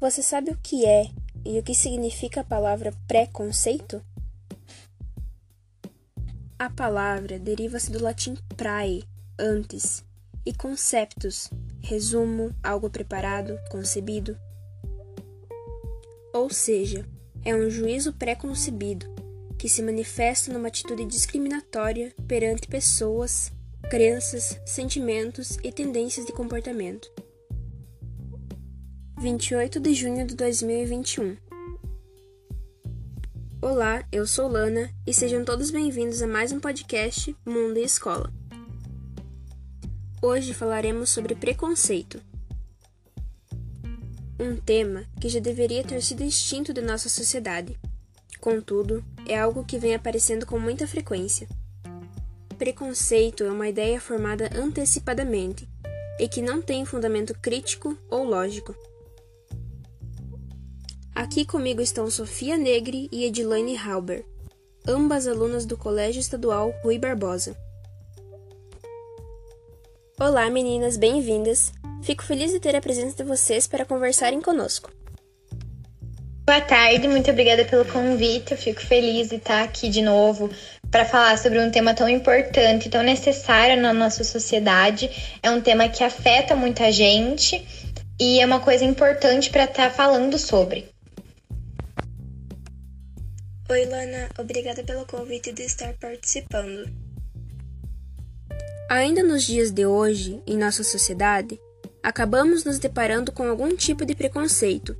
Você sabe o que é e o que significa a palavra preconceito? A palavra deriva-se do latim prae, antes, e conceptus, resumo, algo preparado, concebido. Ou seja, é um juízo pré-concebido que se manifesta numa atitude discriminatória perante pessoas, crenças, sentimentos e tendências de comportamento. 28 de junho de 2021 Olá, eu sou Lana e sejam todos bem-vindos a mais um podcast Mundo e Escola. Hoje falaremos sobre preconceito. Um tema que já deveria ter sido extinto de nossa sociedade. Contudo, é algo que vem aparecendo com muita frequência. Preconceito é uma ideia formada antecipadamente e que não tem fundamento crítico ou lógico. Aqui comigo estão Sofia Negri e Edilaine Halber, ambas alunas do Colégio Estadual Rui Barbosa. Olá, meninas, bem-vindas. Fico feliz de ter a presença de vocês para conversarem conosco. Boa tarde, muito obrigada pelo convite. Eu fico feliz de estar aqui de novo para falar sobre um tema tão importante, tão necessário na nossa sociedade. É um tema que afeta muita gente e é uma coisa importante para estar falando sobre. Oi, Lana, obrigada pelo convite de estar participando. Ainda nos dias de hoje, em nossa sociedade, acabamos nos deparando com algum tipo de preconceito,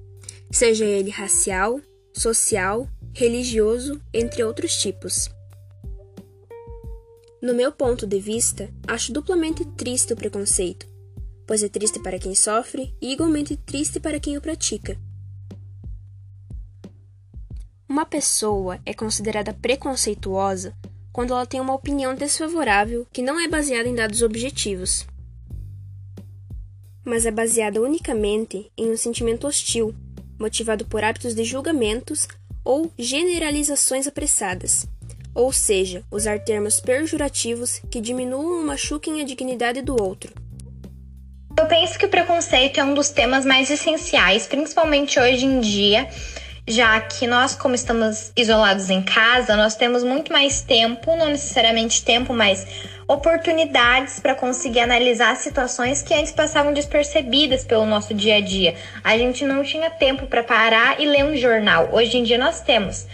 seja ele racial, social, religioso, entre outros tipos. No meu ponto de vista, acho duplamente triste o preconceito, pois é triste para quem sofre e igualmente triste para quem o pratica. Uma pessoa é considerada preconceituosa quando ela tem uma opinião desfavorável que não é baseada em dados objetivos, mas é baseada unicamente em um sentimento hostil, motivado por hábitos de julgamentos ou generalizações apressadas, ou seja, usar termos pejorativos que diminuam ou machuquem a dignidade do outro. Eu penso que o preconceito é um dos temas mais essenciais, principalmente hoje em dia, já que nós, como estamos isolados em casa, nós temos muito mais tempo, não necessariamente tempo, mas oportunidades para conseguir analisar situações que antes passavam despercebidas pelo nosso dia a dia. A gente não tinha tempo para parar e ler um jornal. Hoje em dia nós temos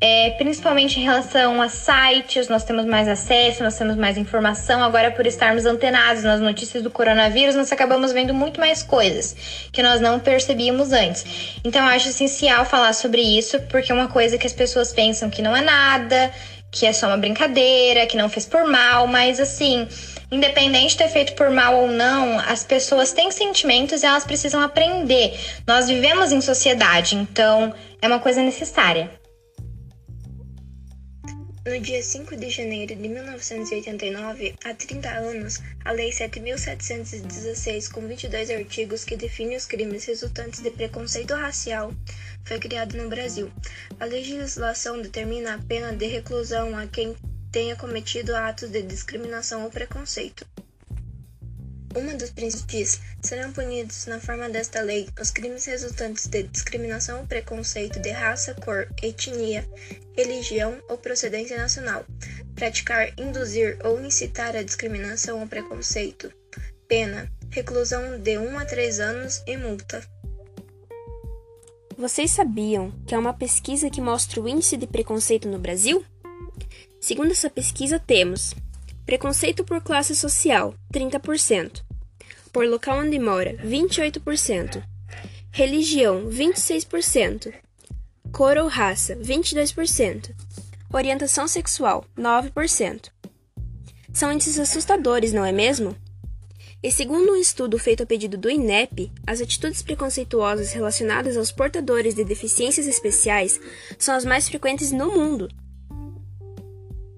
é, principalmente em relação a sites, nós temos mais acesso, nós temos mais informação. Agora, por estarmos antenados nas notícias do coronavírus, nós acabamos vendo muito mais coisas que nós não percebíamos antes. Então, eu acho essencial falar sobre isso, porque é uma coisa que as pessoas pensam que não é nada, que é só uma brincadeira, que não fez por mal, mas assim. Independente de ter feito por mal ou não, as pessoas têm sentimentos e elas precisam aprender. Nós vivemos em sociedade, então é uma coisa necessária. No dia 5 de janeiro de 1989, há 30 anos, a Lei 7.716, com 22 artigos que define os crimes resultantes de preconceito racial, foi criada no Brasil. A legislação determina a pena de reclusão a quem tenha cometido atos de discriminação ou preconceito. Uma dos princípios serão punidos na forma desta lei os crimes resultantes de discriminação ou preconceito de raça, cor, etnia, religião ou procedência nacional, praticar, induzir ou incitar a discriminação ou preconceito. Pena: reclusão de 1 a 3 anos e multa. Vocês sabiam que há uma pesquisa que mostra o índice de preconceito no Brasil? Segundo essa pesquisa, temos Preconceito por classe social, 30%. Por local onde mora, 28%. Religião, 26%. Cor ou raça, 22%. Orientação sexual, 9%. São índices assustadores, não é mesmo? E segundo um estudo feito a pedido do INEP, as atitudes preconceituosas relacionadas aos portadores de deficiências especiais são as mais frequentes no mundo,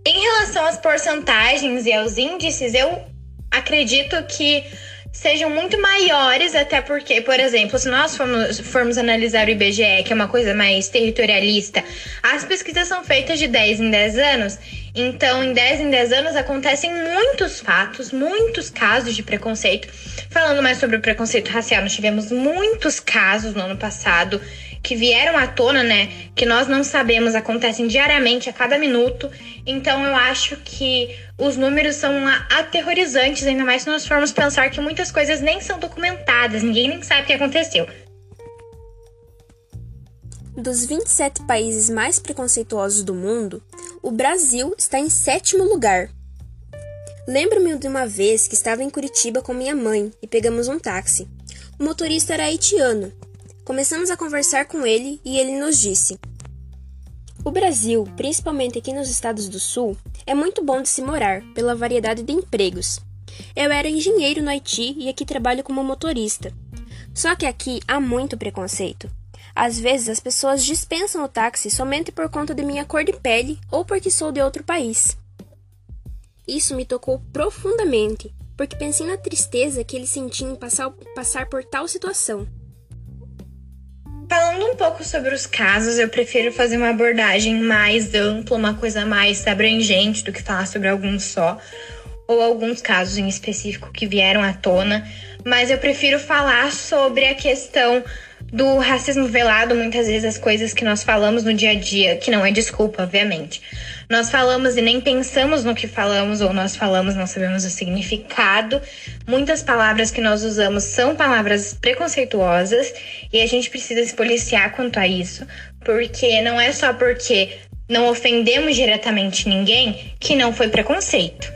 em relação às porcentagens e aos índices, eu acredito que sejam muito maiores, até porque, por exemplo, se nós formos, formos analisar o IBGE, que é uma coisa mais territorialista, as pesquisas são feitas de 10 em 10 anos. Então, em 10 em 10 anos acontecem muitos fatos, muitos casos de preconceito Falando mais sobre o preconceito racial, nós tivemos muitos casos no ano passado que vieram à tona, né? Que nós não sabemos, acontecem diariamente, a cada minuto. Então eu acho que os números são aterrorizantes, ainda mais se nós formos pensar que muitas coisas nem são documentadas, ninguém nem sabe o que aconteceu. Dos 27 países mais preconceituosos do mundo, o Brasil está em sétimo lugar. Lembro-me de uma vez que estava em Curitiba com minha mãe e pegamos um táxi. O motorista era haitiano. Começamos a conversar com ele e ele nos disse: O Brasil, principalmente aqui nos estados do Sul, é muito bom de se morar pela variedade de empregos. Eu era engenheiro no Haiti e aqui trabalho como motorista. Só que aqui há muito preconceito. Às vezes as pessoas dispensam o táxi somente por conta de minha cor de pele ou porque sou de outro país. Isso me tocou profundamente, porque pensei na tristeza que ele sentia em passar, passar por tal situação. Falando um pouco sobre os casos, eu prefiro fazer uma abordagem mais ampla, uma coisa mais abrangente do que falar sobre alguns só, ou alguns casos em específico que vieram à tona, mas eu prefiro falar sobre a questão do racismo velado, muitas vezes as coisas que nós falamos no dia a dia, que não é desculpa, obviamente. Nós falamos e nem pensamos no que falamos, ou nós falamos, não sabemos o significado. Muitas palavras que nós usamos são palavras preconceituosas e a gente precisa se policiar quanto a isso, porque não é só porque não ofendemos diretamente ninguém que não foi preconceito.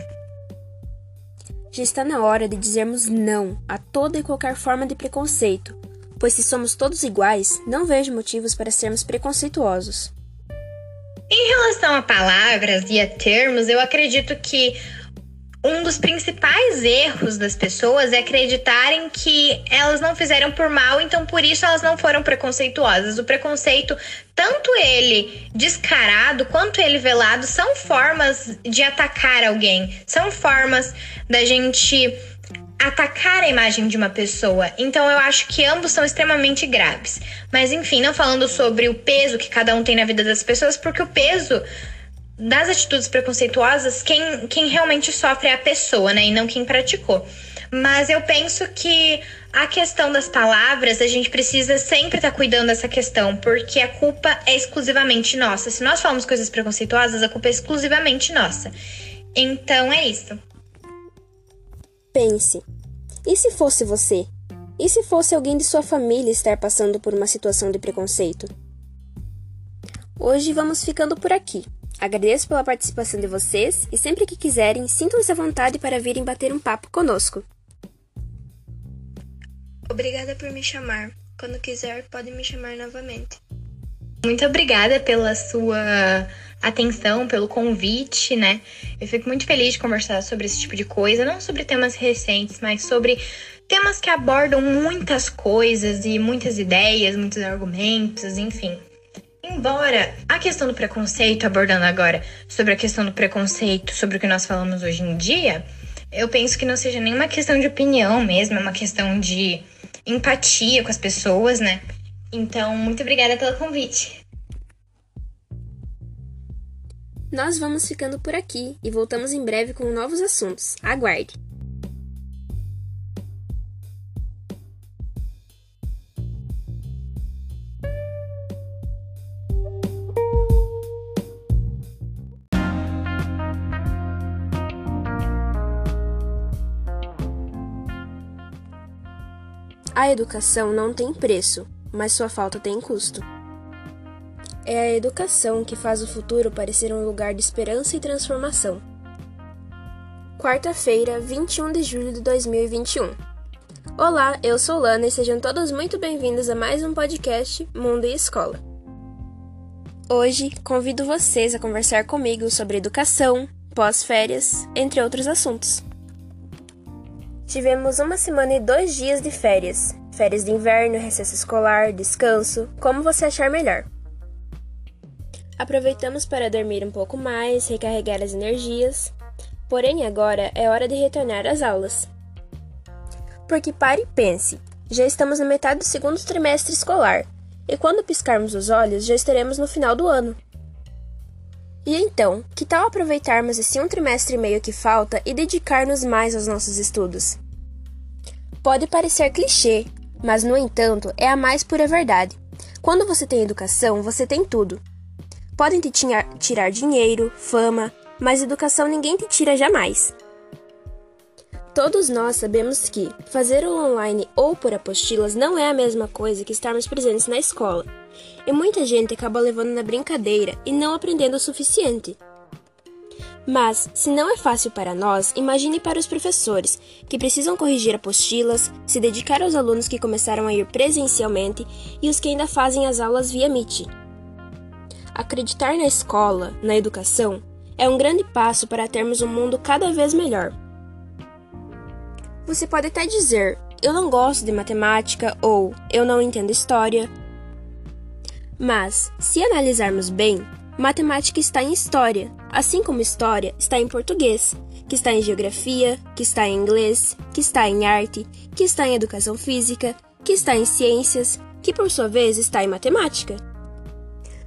Já está na hora de dizermos não a toda e qualquer forma de preconceito, pois se somos todos iguais, não vejo motivos para sermos preconceituosos. Em relação a palavras e a termos, eu acredito que um dos principais erros das pessoas é acreditarem que elas não fizeram por mal, então por isso elas não foram preconceituosas. O preconceito, tanto ele descarado quanto ele velado, são formas de atacar alguém, são formas da gente atacar a imagem de uma pessoa. Então eu acho que ambos são extremamente graves. Mas enfim, não falando sobre o peso que cada um tem na vida das pessoas, porque o peso das atitudes preconceituosas, quem, quem realmente sofre é a pessoa, né? E não quem praticou. Mas eu penso que a questão das palavras, a gente precisa sempre estar tá cuidando dessa questão, porque a culpa é exclusivamente nossa. Se nós falamos coisas preconceituosas, a culpa é exclusivamente nossa. Então é isso. Pense: e se fosse você? E se fosse alguém de sua família estar passando por uma situação de preconceito? Hoje vamos ficando por aqui. Agradeço pela participação de vocês e sempre que quiserem, sintam-se à vontade para virem bater um papo conosco. Obrigada por me chamar. Quando quiser, pode me chamar novamente. Muito obrigada pela sua atenção, pelo convite, né? Eu fico muito feliz de conversar sobre esse tipo de coisa, não sobre temas recentes, mas sobre temas que abordam muitas coisas e muitas ideias, muitos argumentos, enfim. Embora a questão do preconceito, abordando agora sobre a questão do preconceito, sobre o que nós falamos hoje em dia, eu penso que não seja nenhuma questão de opinião mesmo, é uma questão de empatia com as pessoas, né? Então, muito obrigada pelo convite. Nós vamos ficando por aqui e voltamos em breve com novos assuntos. Aguarde! A educação não tem preço, mas sua falta tem custo. É a educação que faz o futuro parecer um lugar de esperança e transformação. Quarta-feira, 21 de julho de 2021. Olá, eu sou Lana e sejam todos muito bem-vindos a mais um podcast Mundo e Escola. Hoje convido vocês a conversar comigo sobre educação, pós-férias, entre outros assuntos. Tivemos uma semana e dois dias de férias. Férias de inverno, recesso escolar, descanso, como você achar melhor. Aproveitamos para dormir um pouco mais, recarregar as energias. Porém, agora é hora de retornar às aulas. Porque pare e pense, já estamos na metade do segundo trimestre escolar, e quando piscarmos os olhos já estaremos no final do ano. E então, que tal aproveitarmos esse um trimestre e meio que falta e dedicar-nos mais aos nossos estudos? Pode parecer clichê, mas no entanto é a mais pura verdade. Quando você tem educação, você tem tudo. Podem te tirar dinheiro, fama, mas educação ninguém te tira jamais. Todos nós sabemos que fazer o online ou por apostilas não é a mesma coisa que estarmos presentes na escola, e muita gente acaba levando na brincadeira e não aprendendo o suficiente. Mas, se não é fácil para nós, imagine para os professores, que precisam corrigir apostilas, se dedicar aos alunos que começaram a ir presencialmente e os que ainda fazem as aulas via Meet. Acreditar na escola, na educação, é um grande passo para termos um mundo cada vez melhor. Você pode até dizer: eu não gosto de matemática ou eu não entendo história. Mas, se analisarmos bem, matemática está em história, assim como história está em português, que está em geografia, que está em inglês, que está em arte, que está em educação física, que está em ciências, que por sua vez está em matemática.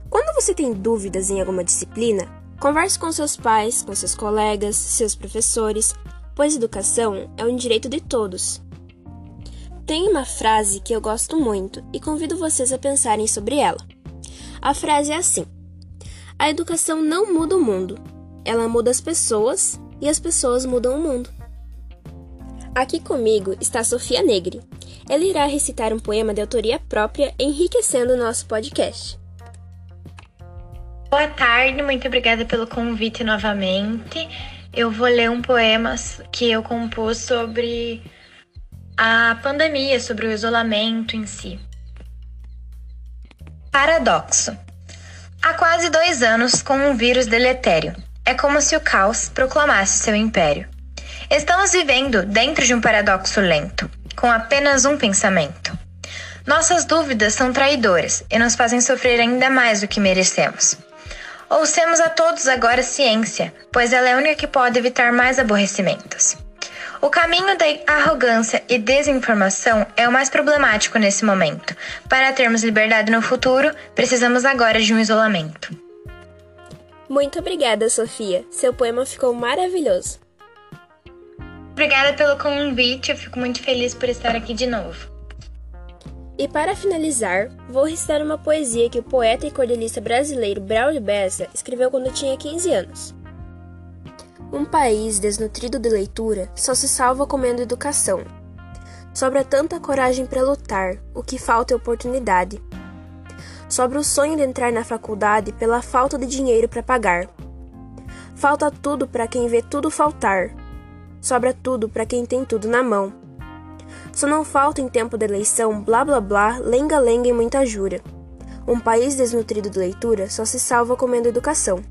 Quando você tem dúvidas em alguma disciplina, converse com seus pais, com seus colegas, seus professores pois educação é um direito de todos. Tem uma frase que eu gosto muito e convido vocês a pensarem sobre ela. A frase é assim: A educação não muda o mundo, ela muda as pessoas e as pessoas mudam o mundo. Aqui comigo está Sofia Negri. Ela irá recitar um poema de autoria própria, enriquecendo o nosso podcast. Boa tarde, muito obrigada pelo convite novamente eu vou ler um poema que eu compus sobre a pandemia, sobre o isolamento em si. Paradoxo. Há quase dois anos com um vírus deletério. É como se o caos proclamasse seu império. Estamos vivendo dentro de um paradoxo lento, com apenas um pensamento. Nossas dúvidas são traidoras e nos fazem sofrer ainda mais do que merecemos. Ouçamos a todos agora ciência, pois ela é a única que pode evitar mais aborrecimentos. O caminho da arrogância e desinformação é o mais problemático nesse momento. Para termos liberdade no futuro, precisamos agora de um isolamento. Muito obrigada, Sofia. Seu poema ficou maravilhoso. Obrigada pelo convite, eu fico muito feliz por estar aqui de novo. E para finalizar, vou recitar uma poesia que o poeta e cordelista brasileiro Braulio Bessa escreveu quando tinha 15 anos. Um país desnutrido de leitura só se salva comendo educação. Sobra tanta coragem para lutar, o que falta é oportunidade. Sobra o sonho de entrar na faculdade pela falta de dinheiro para pagar. Falta tudo para quem vê tudo faltar. Sobra tudo para quem tem tudo na mão. Só não falta em tempo de eleição blá blá blá, lenga lenga e muita jura. Um país desnutrido de leitura só se salva comendo educação.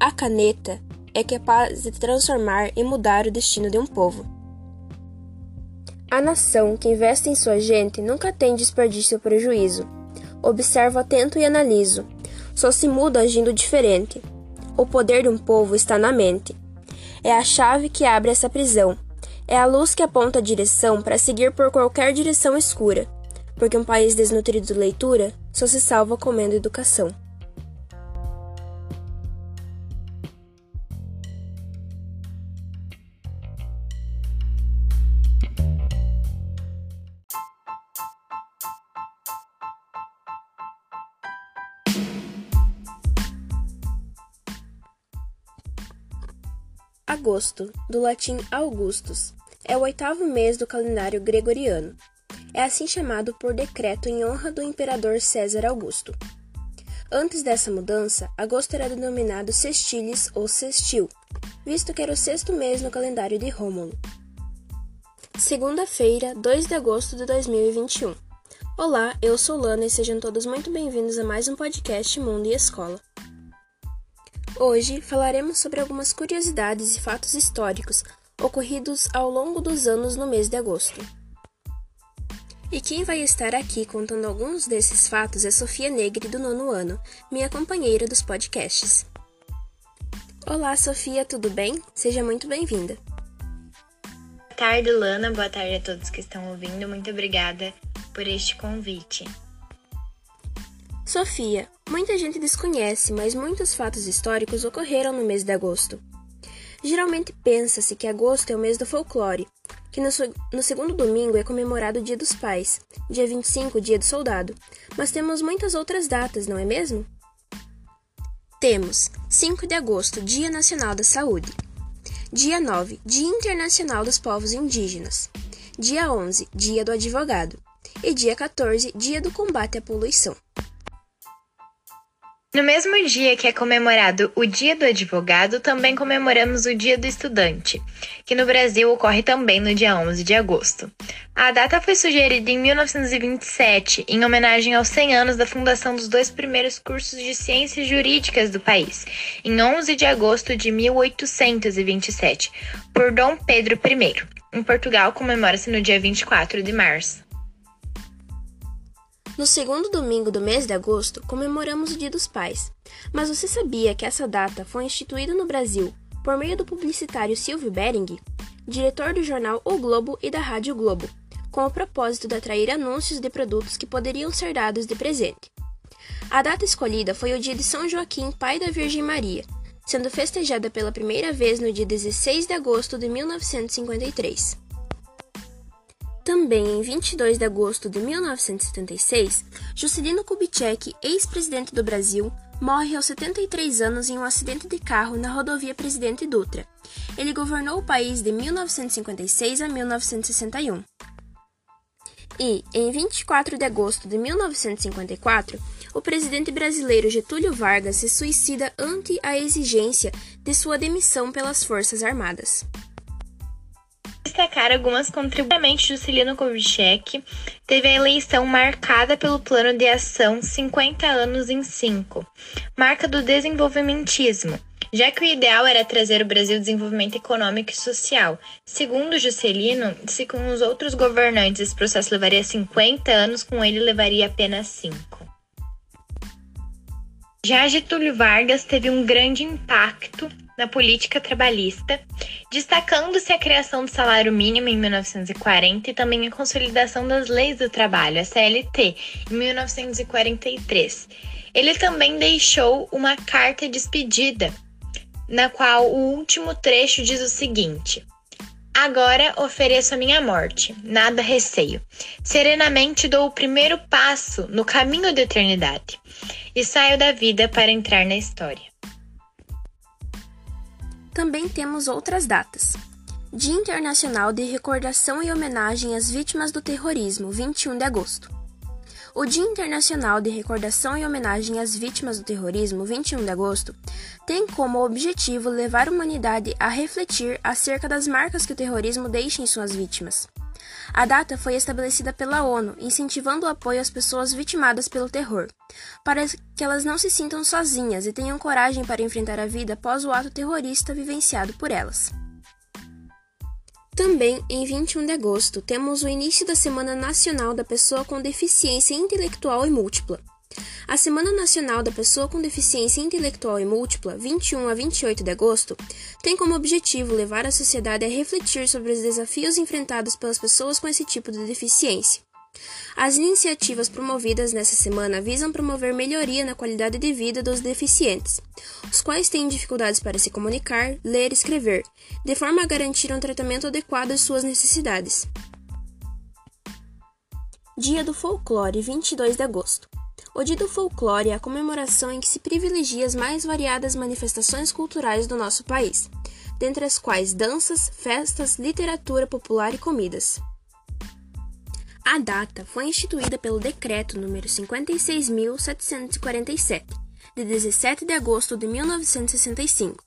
A caneta é capaz de transformar e mudar o destino de um povo. A nação que investe em sua gente nunca tem desperdício ou prejuízo. Observo atento e analiso. Só se muda agindo diferente. O poder de um povo está na mente. É a chave que abre essa prisão. É a luz que aponta a direção para seguir por qualquer direção escura. Porque um país desnutrido de leitura só se salva comendo educação. Agosto, do latim Augustus, é o oitavo mês do calendário gregoriano. É assim chamado por decreto em honra do imperador César Augusto. Antes dessa mudança, agosto era denominado Sestilis ou Sestil, visto que era o sexto mês no calendário de Rômulo. Segunda-feira, 2 de agosto de 2021. Olá, eu sou Lana e sejam todos muito bem-vindos a mais um podcast Mundo e Escola. Hoje falaremos sobre algumas curiosidades e fatos históricos ocorridos ao longo dos anos no mês de agosto. E quem vai estar aqui contando alguns desses fatos é Sofia Negri, do nono ano, minha companheira dos podcasts. Olá, Sofia, tudo bem? Seja muito bem-vinda. Boa tarde, Lana. Boa tarde a todos que estão ouvindo. Muito obrigada por este convite. Sofia, muita gente desconhece, mas muitos fatos históricos ocorreram no mês de agosto. Geralmente pensa-se que agosto é o mês do folclore, que no, no, segundo domingo é comemorado o Dia dos Pais, dia 25, Dia do Soldado, mas temos muitas outras datas, não é mesmo? Temos 5 de agosto, Dia Nacional da Saúde, dia 9, Dia Internacional dos Povos Indígenas, dia 11, Dia do Advogado e dia 14, Dia do Combate à Poluição. No mesmo dia que é comemorado o Dia do Advogado, também comemoramos o Dia do Estudante, que no Brasil ocorre também no dia 11 de agosto. A data foi sugerida em 1927, em homenagem aos 100 anos da fundação dos dois primeiros cursos de ciências jurídicas do país, em 11 de agosto de 1827, por Dom Pedro I. Em Portugal, comemora-se no dia 24 de março. No segundo domingo do mês de agosto, comemoramos o Dia dos Pais. Mas você sabia que essa data foi instituída no Brasil por meio do publicitário Silvio Bering, diretor do jornal O Globo e da Rádio Globo, com o propósito de atrair anúncios de produtos que poderiam ser dados de presente. A data escolhida foi o dia de São Joaquim, pai da Virgem Maria, sendo festejada pela primeira vez no dia 16 de agosto de 1953. Também em 22 de agosto de 1976, Juscelino Kubitschek, ex-presidente do Brasil, morre aos 73 anos em um acidente de carro na rodovia Presidente Dutra. Ele governou o país de 1956 a 1961. E, em 24 de agosto de 1954, o presidente brasileiro Getúlio Vargas se suicida ante a exigência de sua demissão pelas Forças Armadas destacar algumas contribuições de Juscelino Kubitschek, teve a eleição marcada pelo Plano de Ação 50 anos em 5, marca do desenvolvimentismo, já que o ideal era trazer o Brasil desenvolvimento econômico e social. Segundo Juscelino, se com os outros governantes esse processo levaria 50 anos, com ele levaria apenas 5. Já Getúlio Vargas teve um grande impacto na política trabalhista, destacando-se a criação do salário mínimo em 1940 e também a consolidação das leis do trabalho, a CLT, em 1943. Ele também deixou uma carta de despedida, na qual o último trecho diz o seguinte: Agora ofereço a minha morte, nada receio. Serenamente dou o primeiro passo no caminho da eternidade e saio da vida para entrar na história. Também temos outras datas. Dia Internacional de Recordação e Homenagem às Vítimas do Terrorismo, 21 de agosto. O Dia Internacional de Recordação e Homenagem às Vítimas do Terrorismo, 21 de agosto, tem como objetivo levar a humanidade a refletir acerca das marcas que o terrorismo deixa em suas vítimas. A data foi estabelecida pela ONU, incentivando o apoio às pessoas vitimadas pelo terror, para que elas não se sintam sozinhas e tenham coragem para enfrentar a vida após o ato terrorista vivenciado por elas. Também, em 21 de agosto, temos o início da Semana Nacional da Pessoa com Deficiência Intelectual e Múltipla, a Semana Nacional da Pessoa com Deficiência Intelectual e Múltipla, 21 a 28 de agosto, tem como objetivo levar a sociedade a refletir sobre os desafios enfrentados pelas pessoas com esse tipo de deficiência. As iniciativas promovidas nessa semana visam promover melhoria na qualidade de vida dos deficientes, os quais têm dificuldades para se comunicar, ler e escrever, de forma a garantir um tratamento adequado às suas necessidades. Dia do Folclore, 22 de agosto. O Dia do Folclore é a comemoração em que se privilegia as mais variadas manifestações culturais do nosso país, dentre as quais danças, festas, literatura popular e comidas. A data foi instituída pelo Decreto número 56.747, de 17 de agosto de 1965,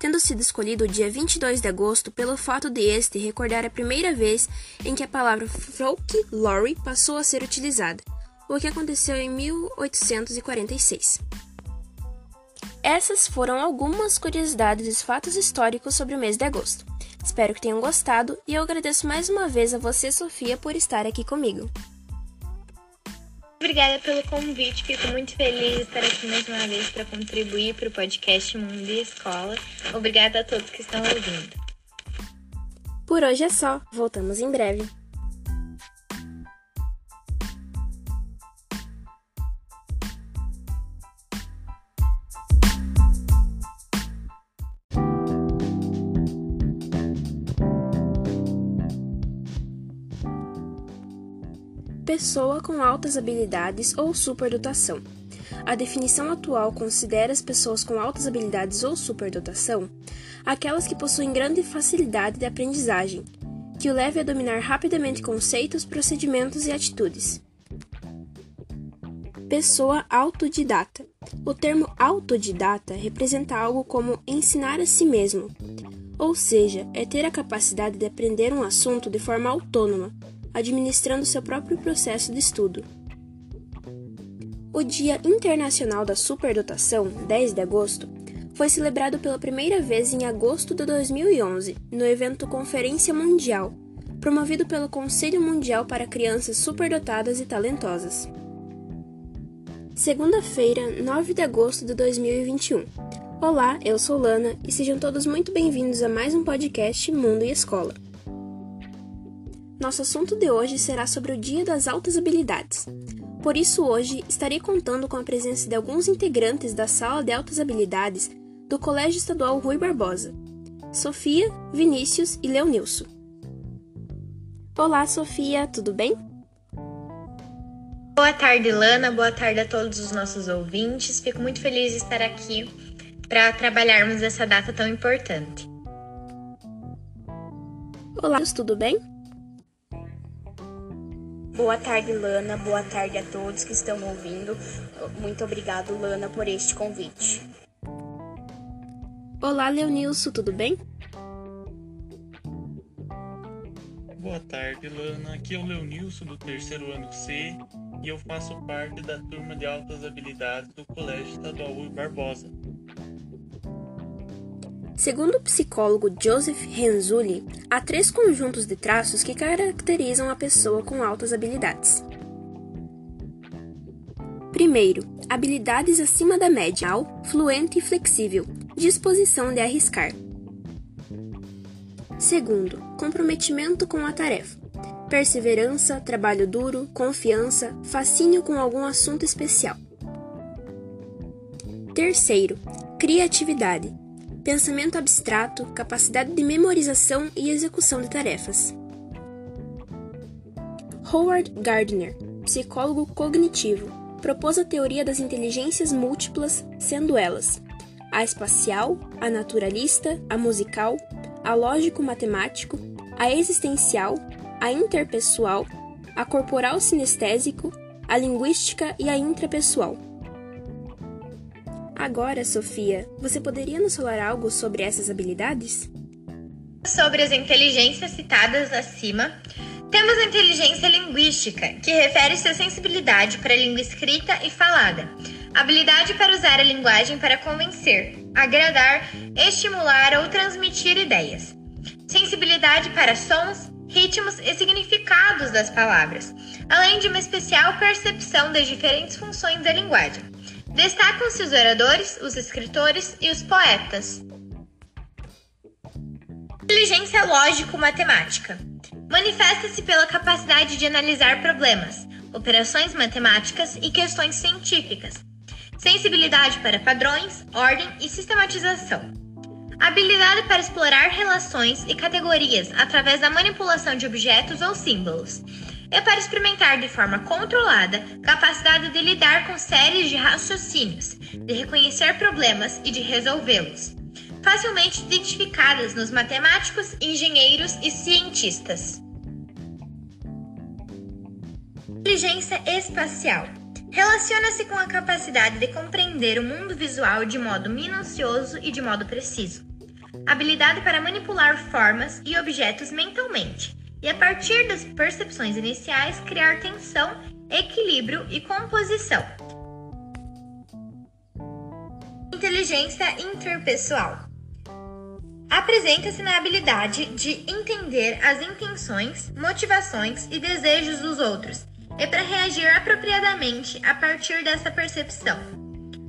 tendo sido escolhido o dia 22 de agosto pelo fato de este recordar a primeira vez em que a palavra folklore passou a ser utilizada, o que aconteceu em 1846. Essas foram algumas curiosidades e fatos históricos sobre o mês de agosto. Espero que tenham gostado e eu agradeço mais uma vez a você, Sofia, por estar aqui comigo. Obrigada pelo convite, fico muito feliz de estar aqui mais uma vez para contribuir para o podcast Mundo e Escola. Obrigada a todos que estão ouvindo. Por hoje é só, voltamos em breve. Pessoa com altas habilidades ou superdotação. A definição atual considera as pessoas com altas habilidades ou superdotação aquelas que possuem grande facilidade de aprendizagem, que o leve a dominar rapidamente conceitos, procedimentos e atitudes. Pessoa autodidata. O termo autodidata representa algo como ensinar a si mesmo, ou seja, é ter a capacidade de aprender um assunto de forma autônoma, administrando seu próprio processo de estudo. O Dia Internacional da Superdotação, 10 de agosto, foi celebrado pela primeira vez em agosto de 2011, no evento Conferência Mundial, promovido pelo Conselho Mundial para Crianças Superdotadas e Talentosas. Segunda-feira, 9 de agosto de 2021. Olá, eu sou Lana e sejam todos muito bem-vindos a mais um podcast Mundo e Escola. Nosso assunto de hoje será sobre o Dia das Altas Habilidades. Por isso, hoje estarei contando com a presença de alguns integrantes da Sala de Altas Habilidades do Colégio Estadual Rui Barbosa: Sofia, Vinícius e Leonilson. Olá, Sofia, tudo bem? Boa tarde, Lana. Boa tarde a todos os nossos ouvintes. Fico muito feliz de estar aqui para trabalharmos essa data tão importante. Olá, tudo bem? Boa tarde, Lana. Boa tarde a todos que estão ouvindo. Muito obrigado, Lana, por este convite. Olá, Leonilson, tudo bem? Boa tarde, Lana. Aqui é o Leonilson do terceiro ano C e eu faço parte da turma de altas habilidades do Colégio Estadual Rui Barbosa. Segundo o psicólogo Joseph Renzulli, há três conjuntos de traços que caracterizam a pessoa com altas habilidades. Primeiro, habilidades acima da média, fluente e flexível, disposição de arriscar. Segundo, comprometimento com a tarefa, perseverança, trabalho duro, confiança, fascínio com algum assunto especial. Terceiro, criatividade, pensamento abstrato, capacidade de memorização e execução de tarefas. Howard Gardner, psicólogo cognitivo, propôs a teoria das inteligências múltiplas, sendo elas a espacial, a naturalista, a musical, a lógico-matemático, a existencial, a interpessoal, a corporal sinestésico, a linguística e a intrapessoal. Agora, Sofia, você poderia nos falar algo sobre essas habilidades? Sobre as inteligências citadas acima, temos a inteligência linguística, que refere-se à sensibilidade para a língua escrita e falada, habilidade para usar a linguagem para convencer, agradar, estimular ou transmitir ideias, sensibilidade para sons, ritmos e significados das palavras, além de uma especial percepção das diferentes funções da linguagem. Destacam-se os oradores, os escritores e os poetas. Inteligência lógico-matemática. Manifesta-se pela capacidade de analisar problemas, operações matemáticas e questões científicas. Sensibilidade para padrões, ordem e sistematização. Habilidade para explorar relações e categorias através da manipulação de objetos ou símbolos é para experimentar de forma controlada capacidade de lidar com séries de raciocínios, de reconhecer problemas e de resolvê-los, facilmente identificadas nos matemáticos, engenheiros e cientistas. Inteligência espacial relaciona-se com a capacidade de compreender o mundo visual de modo minucioso e de modo preciso. Habilidade para manipular formas e objetos mentalmente, e a partir das percepções iniciais criar tensão, equilíbrio e composição. Inteligência interpessoal apresenta-se na habilidade de entender as intenções, motivações e desejos dos outros e para reagir apropriadamente a partir dessa percepção.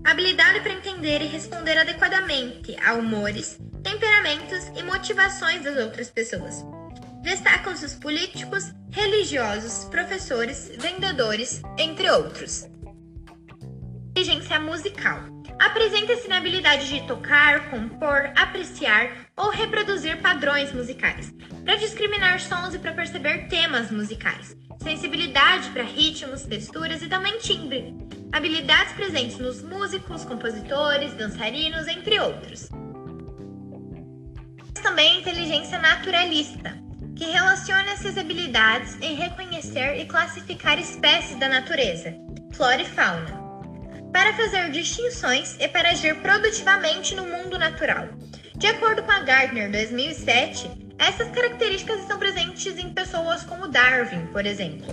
Habilidade para entender e responder adequadamente a humores, temperamentos e motivações das outras pessoas. Destacam-se os políticos, religiosos, professores, vendedores, entre outros. Inteligência musical. Apresenta-se na habilidade de tocar, compor, apreciar ou reproduzir padrões musicais, para discriminar sons e para perceber temas musicais, sensibilidade para ritmos, texturas e também timbre, habilidades presentes nos músicos, compositores, dançarinos, entre outros. Também a inteligência naturalista, que relaciona essas habilidades em reconhecer e classificar espécies da natureza, flora e fauna, para fazer distinções e para agir produtivamente no mundo natural. De acordo com a Gardner 2007, essas características estão presentes em pessoas como Darwin, por exemplo.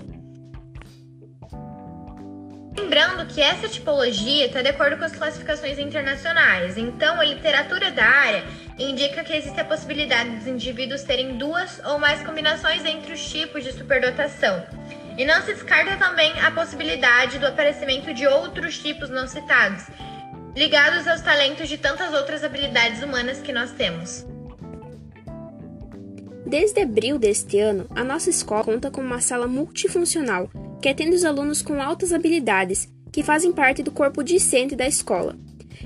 Lembrando que essa tipologia está de acordo com as classificações internacionais, então a literatura da área indica que existe a possibilidade dos indivíduos terem duas ou mais combinações entre os tipos de superdotação. E não se descarta também a possibilidade do aparecimento de outros tipos não citados, ligados aos talentos de tantas outras habilidades humanas que nós temos. Desde abril deste ano, a nossa escola conta com uma sala multifuncional que atende os alunos com altas habilidades que fazem parte do corpo discente da escola.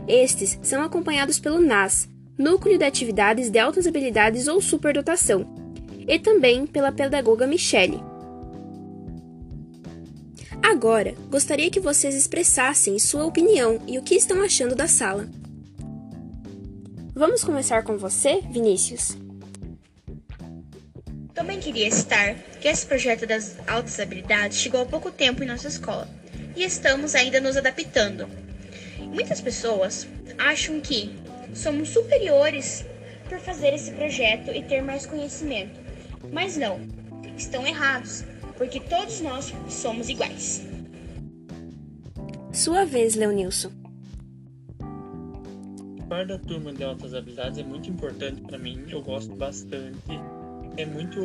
Estes são acompanhados pelo NAS, Núcleo de Atividades de Altas Habilidades ou Superdotação, e também pela pedagoga Michele. Agora, gostaria que vocês expressassem sua opinião e o que estão achando da sala. Vamos começar com você, Vinícius. Também queria citar que esse projeto das altas habilidades chegou há pouco tempo em nossa escola e estamos ainda nos adaptando. Muitas pessoas acham que somos superiores por fazer esse projeto e ter mais conhecimento. Mas não, estão errados, porque todos nós somos iguais. Sua vez, Leonilson. Par da turma de altas habilidades é muito importante para mim, eu gosto bastante. É muito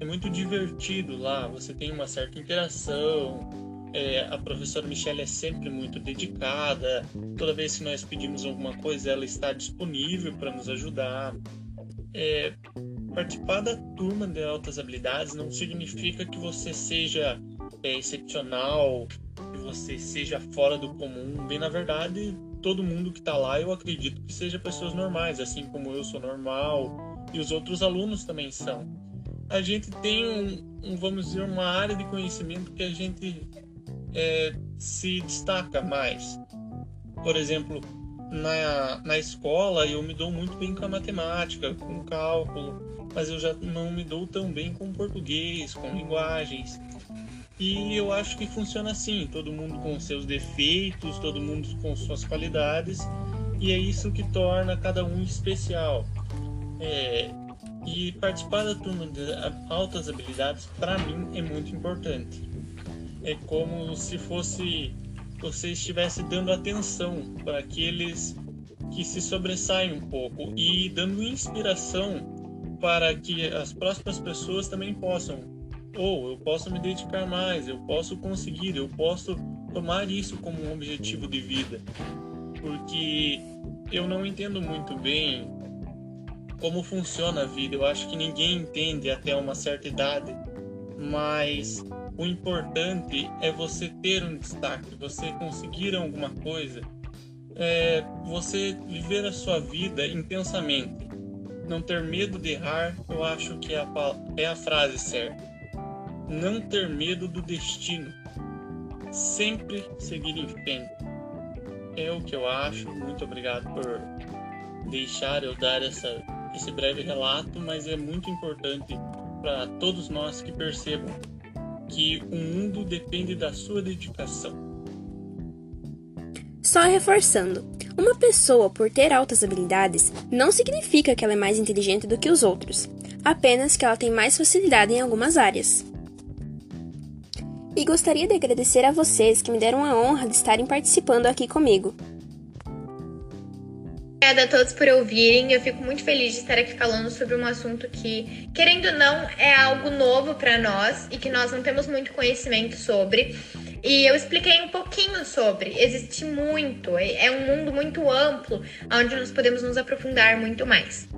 é muito divertido lá, você tem uma certa interação, é, a professora Michelle é sempre muito dedicada. Toda vez que nós pedimos alguma coisa, ela está disponível para nos ajudar. É, participar da turma de altas habilidades não significa que você seja é, excepcional, que você seja fora do comum. Bem, na verdade, todo mundo que está lá, eu acredito que seja pessoas normais, assim como eu sou normal e os outros alunos também são. A gente tem um, um vamos dizer, uma área de conhecimento que a gente é, se destaca mais. Por exemplo, na, na escola eu me dou muito bem com a matemática, com cálculo, mas eu já não me dou tão bem com português, com linguagens. E eu acho que funciona assim, todo mundo com seus defeitos, todo mundo com suas qualidades, e é isso que torna cada um especial. É, e participar da turma de altas habilidades, para mim, é muito importante é como se fosse você estivesse dando atenção para aqueles que se sobressaem um pouco e dando inspiração para que as próximas pessoas também possam ou oh, eu posso me dedicar mais, eu posso conseguir, eu posso tomar isso como um objetivo de vida. Porque eu não entendo muito bem como funciona a vida. Eu acho que ninguém entende até uma certa idade, mas o importante é você ter um destaque, você conseguir alguma coisa, é você viver a sua vida intensamente. Não ter medo de errar, eu acho que é a, é a frase certa. Não ter medo do destino. Sempre seguir em frente. É o que eu acho. Muito obrigado por deixar eu dar essa, esse breve relato, mas é muito importante para todos nós que percebam que o mundo depende da sua dedicação. Só reforçando, uma pessoa, por ter altas habilidades, não significa que ela é mais inteligente do que os outros, apenas que ela tem mais facilidade em algumas áreas. E gostaria de agradecer a vocês que me deram a honra de estarem participando aqui comigo. Obrigada a todos por ouvirem. Eu fico muito feliz de estar aqui falando sobre um assunto que, querendo ou não, é algo novo para nós e que nós não temos muito conhecimento sobre. E eu expliquei um pouquinho sobre. Existe muito, é um mundo muito amplo onde nós podemos nos aprofundar muito mais.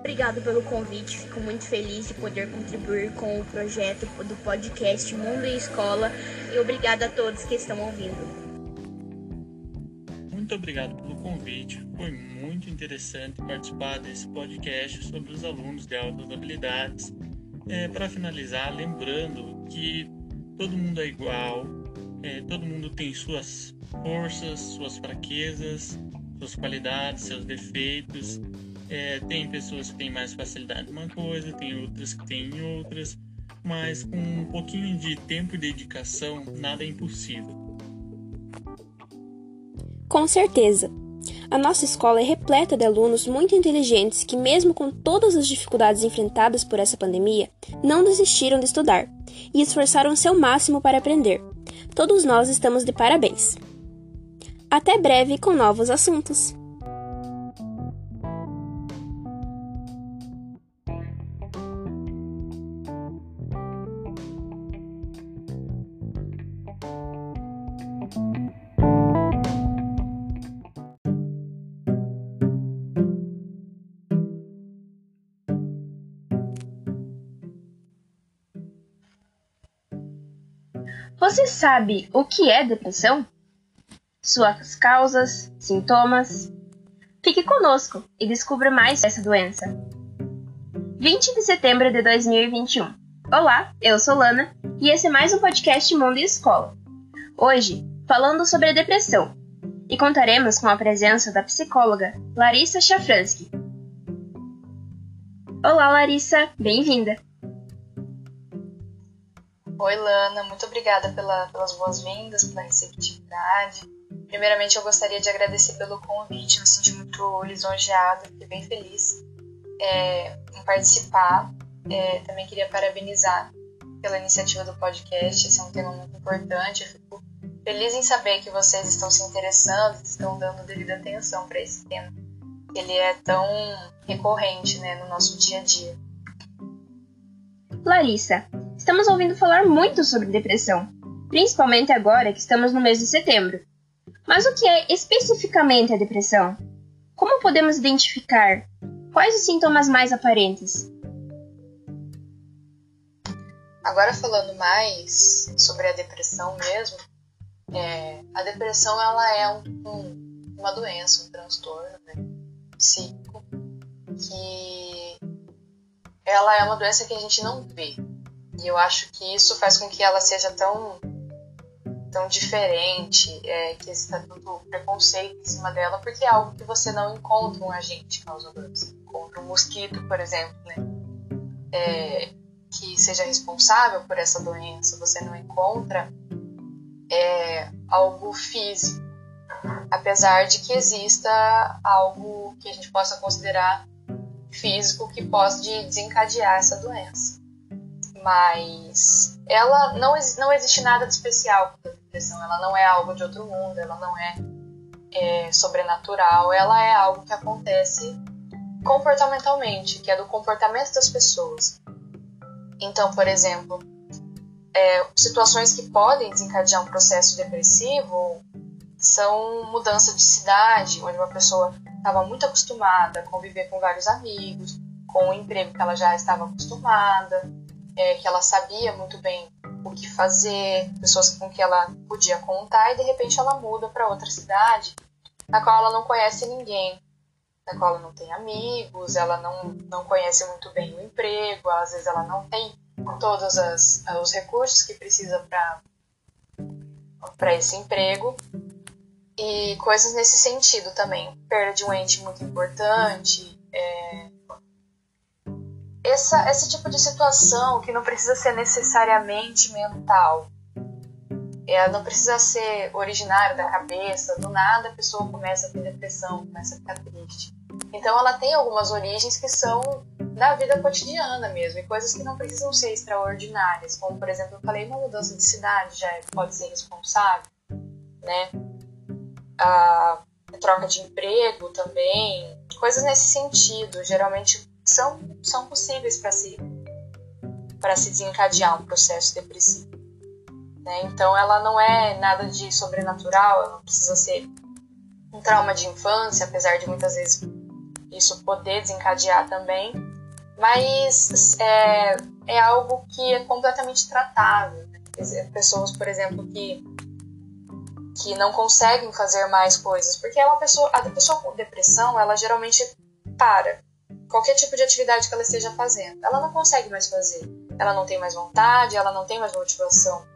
Obrigado pelo convite, fico muito feliz de poder contribuir com o projeto do podcast Mundo e Escola e obrigada a todos que estão ouvindo muito obrigado pelo convite. Foi muito interessante participar desse podcast sobre os alunos de altas habilidades. É, para finalizar, lembrando que todo mundo é igual, é, todo mundo tem suas forças, suas fraquezas, suas qualidades, seus defeitos. É, tem pessoas que têm mais facilidade em uma coisa, tem outras que têm outras, mas com um pouquinho de tempo e dedicação, nada é impossível. Com certeza. A nossa escola é repleta de alunos muito inteligentes que, mesmo com todas as dificuldades enfrentadas por essa pandemia, não desistiram de estudar e esforçaram seu máximo para aprender. Todos nós estamos de parabéns. Até breve com novos assuntos! Você sabe o que é depressão? Suas causas, sintomas? Fique conosco e descubra mais essa doença. 20 de setembro de 2021. Olá, eu sou Lana e esse é mais um podcast Mundo e Escola. Hoje, falando sobre a depressão, e contaremos com a presença da psicóloga Larissa Chafransky. Olá, Larissa, bem-vinda! Oi, Lana, muito obrigada pela, pelas boas-vindas, pela receptividade. Primeiramente, eu gostaria de agradecer pelo convite, me senti muito lisonjeada, fiquei bem feliz é, em participar. É, também queria parabenizar pela iniciativa do podcast, esse é um tema muito importante. Eu fico feliz em saber que vocês estão se interessando, estão dando devida atenção para esse tema. Ele é tão recorrente né, no nosso dia a dia. Larissa, estamos ouvindo falar muito sobre depressão, principalmente agora que estamos no mês de setembro. Mas o que é especificamente a depressão? Como podemos identificar? Quais os sintomas mais aparentes? Agora falando mais sobre a depressão mesmo, é, a depressão ela é um, um, uma doença, um transtorno né, psíquico que ela é uma doença que a gente não vê. E eu acho que isso faz com que ela seja tão tão diferente, é, que exista tanto preconceito em cima dela, porque é algo que você não encontra um agente causador. Você encontra um mosquito, por exemplo, né? É, que seja responsável por essa doença. Você não encontra é, algo físico, apesar de que exista algo que a gente possa considerar físico que pode desencadear essa doença. Mas ela não, não existe nada de especial com a depressão, ela não é algo de outro mundo, ela não é, é sobrenatural, ela é algo que acontece comportamentalmente, que é do comportamento das pessoas. Então, por exemplo, é, situações que podem desencadear um processo depressivo são mudança de cidade, onde uma pessoa estava muito acostumada a conviver com vários amigos, com o emprego que ela já estava acostumada, é, que ela sabia muito bem o que fazer, pessoas com que ela podia contar, e de repente ela muda para outra cidade, na qual ela não conhece ninguém, na qual ela não tem amigos, ela não, não conhece muito bem o emprego, às vezes ela não tem todos as, os recursos que precisa para esse emprego e coisas nesse sentido também. Perda de um ente muito importante. É... Essa, esse tipo de situação que não precisa ser necessariamente mental. Ela não precisa ser originária da cabeça, do nada a pessoa começa a ter depressão, começa a ficar triste. Então ela tem algumas origens que são da vida cotidiana mesmo, e coisas que não precisam ser extraordinárias, como por exemplo, eu falei, uma mudança de cidade já pode ser responsável, né? a troca de emprego também, coisas nesse sentido, geralmente são, são possíveis para se, se desencadear um processo depressivo. Né? Então, ela não é nada de sobrenatural, ela não precisa ser um trauma de infância, apesar de muitas vezes isso poder desencadear também, mas é, é algo que é completamente tratável. Né? Pessoas, por exemplo, que que não conseguem fazer mais coisas, porque uma pessoa, a pessoa com depressão, ela geralmente para. Qualquer tipo de atividade que ela esteja fazendo. Ela não consegue mais fazer. Ela não tem mais vontade, ela não tem mais motivação.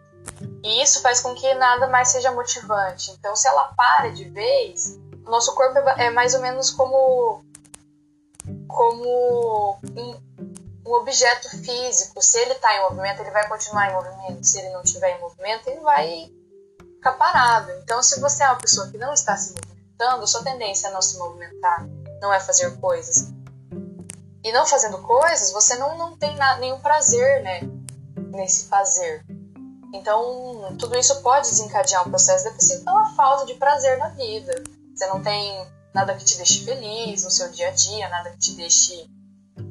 E isso faz com que nada mais seja motivante. Então, se ela para de vez, o nosso corpo é, é mais ou menos como como um, um objeto físico. Se ele está em movimento, ele vai continuar em movimento. Se ele não estiver em movimento, ele vai ficar parado. Então, se você é uma pessoa que não está se movimentando, sua tendência é não se movimentar, não é fazer coisas. E não fazendo coisas, você não, não tem nenhum prazer né, nesse fazer. Então, tudo isso pode desencadear um processo depressivo pela falta de prazer na vida. Você não tem nada que te deixe feliz no seu dia a dia, nada que te deixe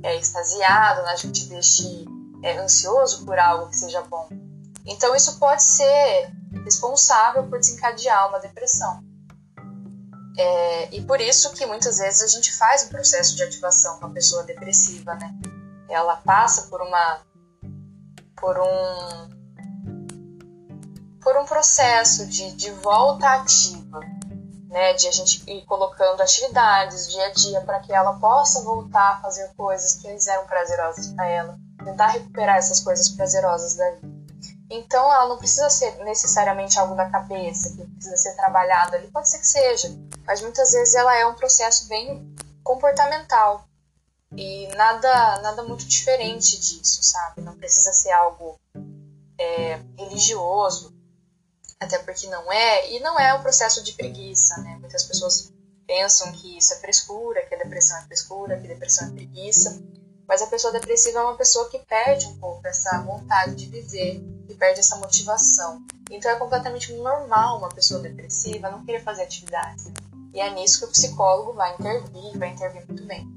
é, extasiado, nada que te deixe é, ansioso por algo que seja bom. Então, isso pode ser responsável por desencadear uma depressão. É, e por isso que muitas vezes a gente faz um processo de ativação com a pessoa depressiva, né? Ela passa por uma por um por um processo de, de volta ativa, né? De a gente ir colocando atividades dia a dia para que ela possa voltar a fazer coisas que antes eram prazerosas para ela, tentar recuperar essas coisas prazerosas da vida. Então, ela não precisa ser necessariamente algo da cabeça, que precisa ser trabalhado ali, pode ser que seja, mas muitas vezes ela é um processo bem comportamental e nada, nada muito diferente disso, sabe? Não precisa ser algo é, religioso, até porque não é, e não é um processo de preguiça, né? Muitas pessoas pensam que isso é frescura, que a depressão é frescura, que a depressão é preguiça, mas a pessoa depressiva é uma pessoa que perde um pouco essa vontade de viver, que perde essa motivação. Então é completamente normal uma pessoa depressiva não querer fazer atividades. E é nisso que o psicólogo vai intervir, vai intervir muito bem.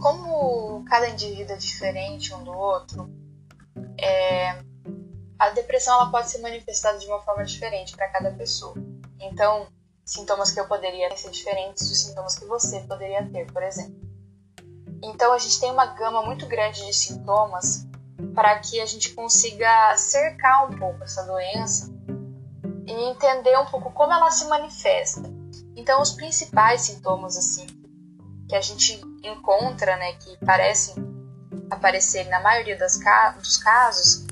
Como cada indivíduo é diferente um do outro, é, a depressão ela pode ser manifestada de uma forma diferente para cada pessoa. Então, sintomas que eu poderia ter ser diferentes dos sintomas que você poderia ter, por exemplo. Então, a gente tem uma gama muito grande de sintomas para que a gente consiga cercar um pouco essa doença e entender um pouco como ela se manifesta. Então, os principais sintomas assim que a gente encontra, né, que parecem aparecer na maioria das ca dos casos,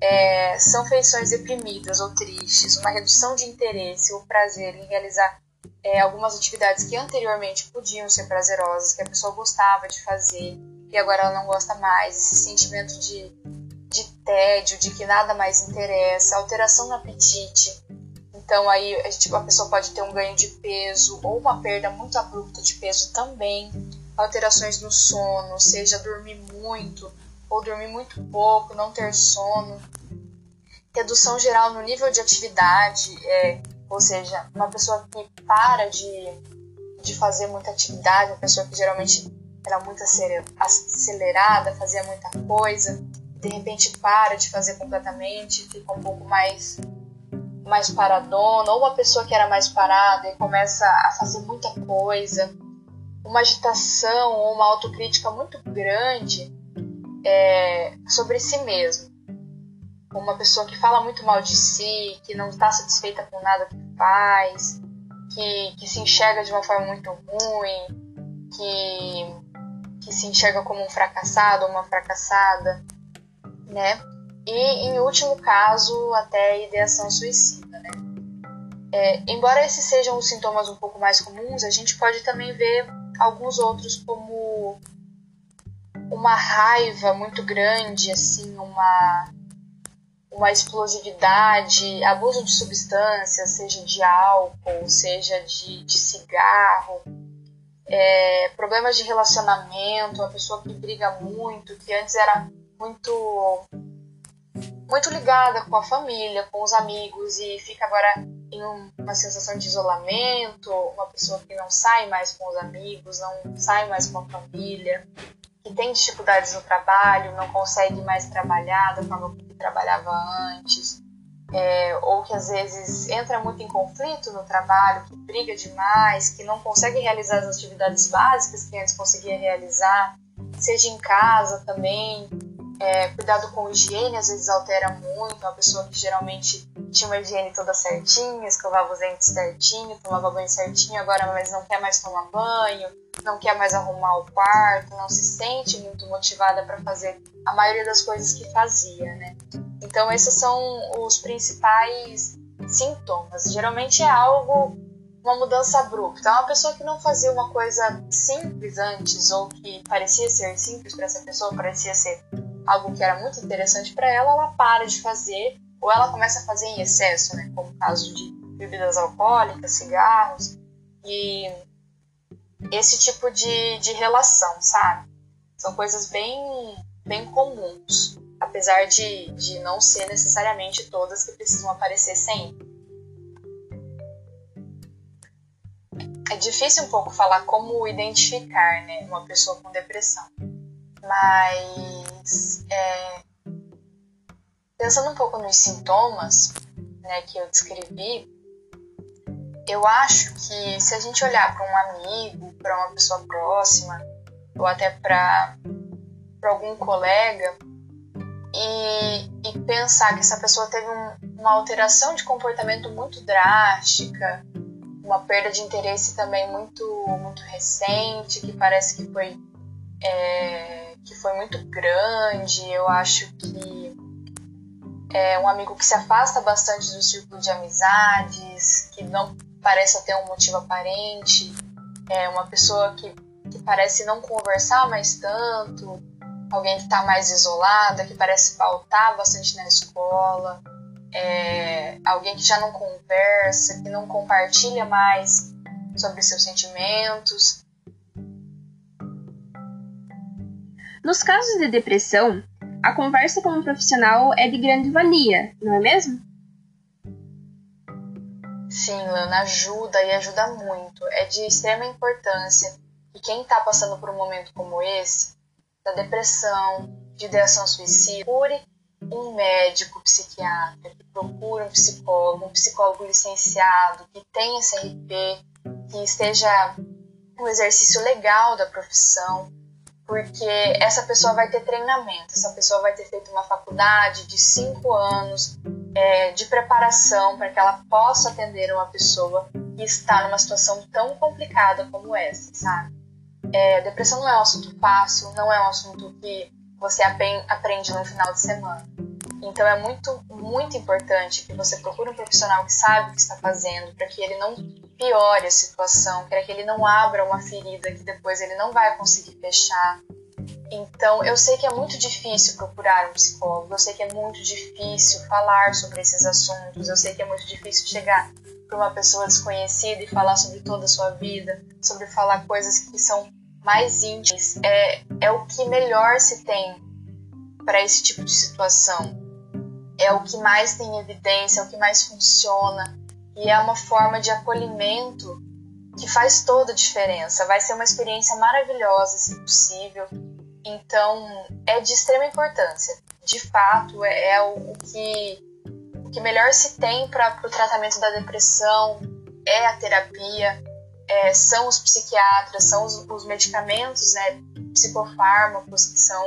é, são feições deprimidas ou tristes, uma redução de interesse ou prazer em realizar é, algumas atividades que anteriormente podiam ser prazerosas, que a pessoa gostava de fazer e agora ela não gosta mais, esse sentimento de, de tédio, de que nada mais interessa, alteração no apetite. Então aí a, gente, a pessoa pode ter um ganho de peso ou uma perda muito abrupta de peso também, alterações no sono, seja dormir muito ou dormir muito pouco, não ter sono, redução geral no nível de atividade, é, ou seja, uma pessoa que para de, de fazer muita atividade, uma pessoa que geralmente era muito acelerada, fazia muita coisa, de repente para de fazer completamente, fica um pouco mais mais paradona, ou uma pessoa que era mais parada e começa a fazer muita coisa, uma agitação ou uma autocrítica muito grande é, sobre si mesmo. Uma pessoa que fala muito mal de si, que não está satisfeita com nada que faz, que, que se enxerga de uma forma muito ruim, que, que se enxerga como um fracassado ou uma fracassada, né? E, em último caso, até ideação suicida, né? É, embora esses sejam os sintomas um pouco mais comuns, a gente pode também ver alguns outros como uma raiva muito grande, assim, uma, uma explosividade, abuso de substâncias, seja de álcool, seja de, de cigarro, é, problemas de relacionamento, uma pessoa que briga muito, que antes era muito muito ligada com a família, com os amigos e fica agora em uma sensação de isolamento, uma pessoa que não sai mais com os amigos, não sai mais com a família, que tem dificuldades no trabalho, não consegue mais trabalhar da forma que trabalhava antes, é, ou que às vezes entra muito em conflito no trabalho, que briga demais, que não consegue realizar as atividades básicas que antes conseguia realizar, seja em casa também. É, cuidado com higiene às vezes altera muito, uma pessoa que geralmente tinha uma higiene toda certinha, escovava os dentes certinho, tomava banho certinho, agora mas não quer mais tomar banho, não quer mais arrumar o quarto, não se sente muito motivada para fazer a maioria das coisas que fazia, né? Então esses são os principais sintomas. Geralmente é algo uma mudança abrupta. Uma pessoa que não fazia uma coisa simples antes ou que parecia ser simples para essa pessoa, parecia ser algo que era muito interessante para ela, ela para de fazer ou ela começa a fazer em excesso, né? Como o caso de bebidas alcoólicas, cigarros e esse tipo de, de relação, sabe? São coisas bem, bem comuns, apesar de, de não ser necessariamente todas que precisam aparecer sempre. É difícil um pouco falar como identificar né, uma pessoa com depressão, mas é, pensando um pouco nos sintomas né, que eu descrevi, eu acho que se a gente olhar para um amigo, para uma pessoa próxima, ou até para algum colega, e, e, pensar que essa pessoa teve um, uma alteração de comportamento muito drástica, uma perda de interesse também muito, muito recente, que parece que foi, é, que foi muito grande, eu acho que é um amigo que se afasta bastante do círculo de amizades, que não parece ter um motivo aparente, é uma pessoa que, que parece não conversar mais tanto, alguém que está mais isolada, que parece faltar bastante na escola, é, alguém que já não conversa, que não compartilha mais sobre seus sentimentos. Nos casos de depressão, a conversa com um profissional é de grande valia, não é mesmo? Sim, Lana, ajuda e ajuda muito. É de extrema importância que quem está passando por um momento como esse, da depressão, de ideação suicida, procure um médico psiquiatra, que procure um psicólogo, um psicólogo licenciado, que tenha SRP, que esteja um exercício legal da profissão, porque essa pessoa vai ter treinamento, essa pessoa vai ter feito uma faculdade de cinco anos é, de preparação para que ela possa atender uma pessoa que está numa situação tão complicada como essa, sabe? É, depressão não é um assunto fácil, não é um assunto que você aprende no final de semana. Então é muito, muito importante que você procure um profissional que sabe o que está fazendo, para que ele não piore a situação, para que ele não abra uma ferida que depois ele não vai conseguir fechar. Então, eu sei que é muito difícil procurar um psicólogo, eu sei que é muito difícil falar sobre esses assuntos, eu sei que é muito difícil chegar para uma pessoa desconhecida e falar sobre toda a sua vida, sobre falar coisas que são mais íntimas. É, é o que melhor se tem para esse tipo de situação. É o que mais tem evidência, é o que mais funciona. E é uma forma de acolhimento que faz toda a diferença. Vai ser uma experiência maravilhosa, se possível. Então, é de extrema importância. De fato, é, é o, o, que, o que melhor se tem para o tratamento da depressão é a terapia, é, são os psiquiatras, são os, os medicamentos, né, psicofármacos que são,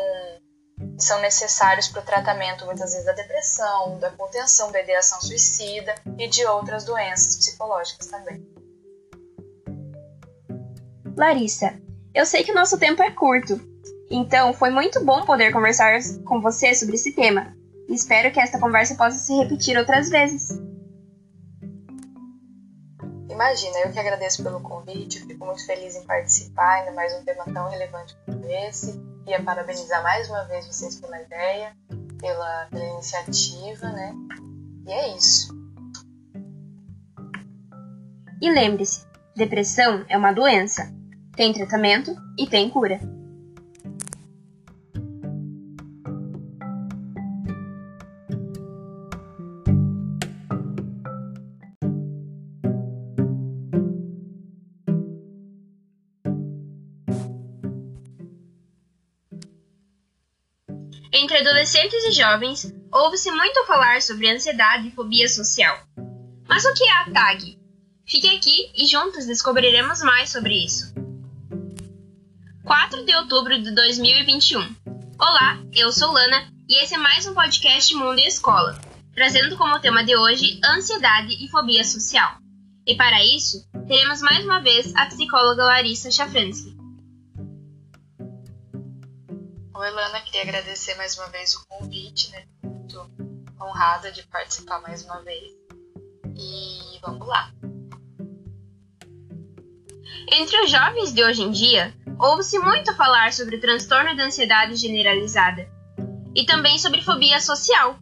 que são necessários para o tratamento, muitas vezes, da depressão, da contenção da ideação suicida e de outras doenças psicológicas também. Larissa, eu sei que o nosso tempo é curto, então foi muito bom poder conversar com você sobre esse tema. Espero que esta conversa possa se repetir outras vezes. Imagina, eu que agradeço pelo convite, fico muito feliz em participar, ainda mais um tema tão relevante como esse. Queria parabenizar mais uma vez vocês pela ideia, pela, pela iniciativa, né? E é isso. E lembre-se, depressão é uma doença. Tem tratamento e tem cura. Entre adolescentes e jovens, ouve-se muito falar sobre ansiedade e fobia social. Mas o que é a TAG? Fique aqui e juntos descobriremos mais sobre isso. 4 de outubro de 2021. Olá, eu sou Lana e esse é mais um podcast Mundo e Escola. trazendo como tema de hoje ansiedade e fobia social. E para isso, teremos mais uma vez a psicóloga Larissa Chafransky. Oi, Lana, queria agradecer mais uma vez o convite, né? Muito honrada de participar mais uma vez. E vamos lá. Entre os jovens de hoje em dia, ouve-se muito falar sobre o transtorno de ansiedade generalizada e também sobre fobia social.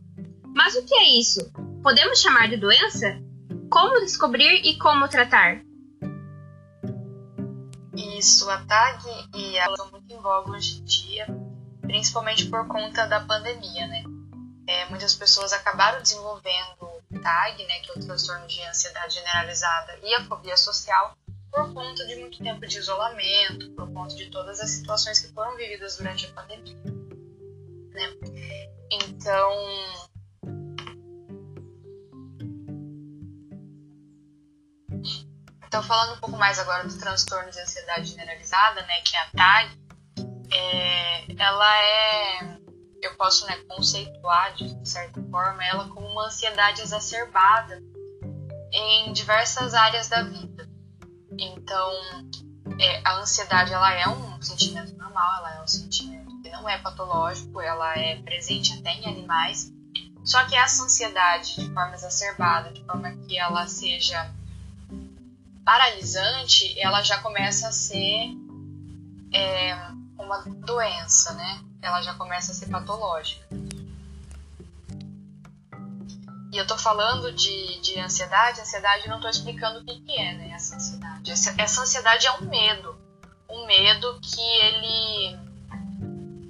Mas o que é isso? Podemos chamar de doença? Como descobrir e como tratar? Isso, a TAG e a estão muito em voga hoje em dia, principalmente por conta da pandemia, né? É, muitas pessoas acabaram desenvolvendo TAG, né, que é o transtorno de ansiedade generalizada, e a fobia social, por conta de muito tempo de isolamento, por conta de todas as situações que foram vividas durante a pandemia. Né? Então, Então, falando um pouco mais agora do transtorno de ansiedade generalizada, né, que é a TAG, é, ela é, eu posso né, conceituar de certa forma ela como uma ansiedade exacerbada em diversas áreas da vida. Então, é, a ansiedade ela é um sentimento normal, ela é um sentimento que não é patológico, ela é presente até em animais. Só que essa ansiedade de forma exacerbada, de forma que ela seja paralisante, ela já começa a ser é, uma doença, né? Ela já começa a ser patológica. E eu tô falando de, de ansiedade, ansiedade não tô explicando o que, que é, né? Essa ansiedade. Essa, essa ansiedade é um medo. Um medo que ele,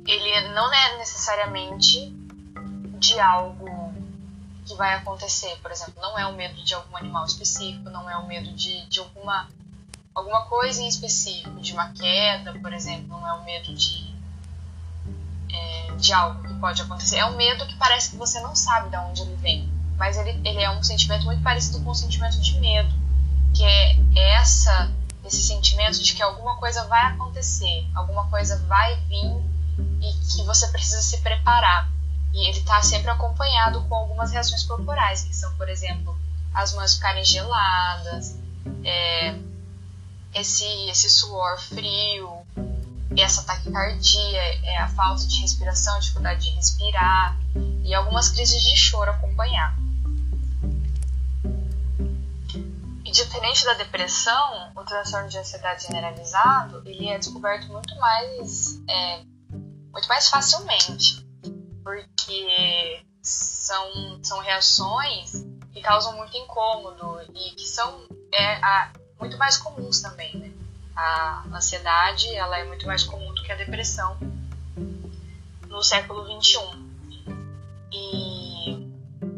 ele não é necessariamente de algo que vai acontecer. Por exemplo, não é o medo de algum animal específico, não é o medo de, de alguma, alguma coisa em específico, de uma queda, por exemplo, não é o medo de, é, de algo que pode acontecer. É um medo que parece que você não sabe de onde ele vem, mas ele, ele é um sentimento muito parecido com o sentimento de medo, que é essa esse sentimento de que alguma coisa vai acontecer, alguma coisa vai vir e que você precisa se preparar. E ele está sempre acompanhado com algumas reações corporais, que são, por exemplo, as mãos ficarem geladas, é, esse, esse suor frio, essa taquicardia, é a falta de respiração, dificuldade de respirar e algumas crises de choro acompanhar. E diferente da depressão, o transtorno de ansiedade generalizado ele é descoberto muito mais, é, muito mais facilmente porque são, são reações que causam muito incômodo e que são é, a, muito mais comuns também, né? A ansiedade ela é muito mais comum do que a depressão no século XXI. E,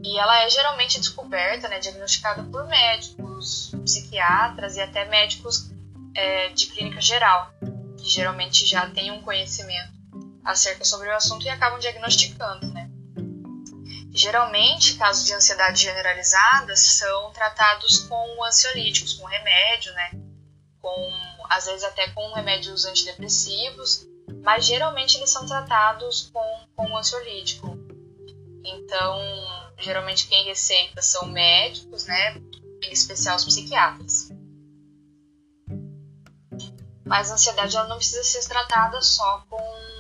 e ela é geralmente descoberta, né, diagnosticada por médicos, psiquiatras e até médicos é, de clínica geral, que geralmente já têm um conhecimento acerca sobre o assunto e acabam diagnosticando, né? Geralmente, casos de ansiedade generalizada são tratados com ansiolíticos, com remédio, né? Com, às vezes até com remédios antidepressivos, mas geralmente eles são tratados com, com ansiolítico. Então, geralmente quem receita são médicos, né? Em especial os psiquiatras. Mas a ansiedade ela não precisa ser tratada só com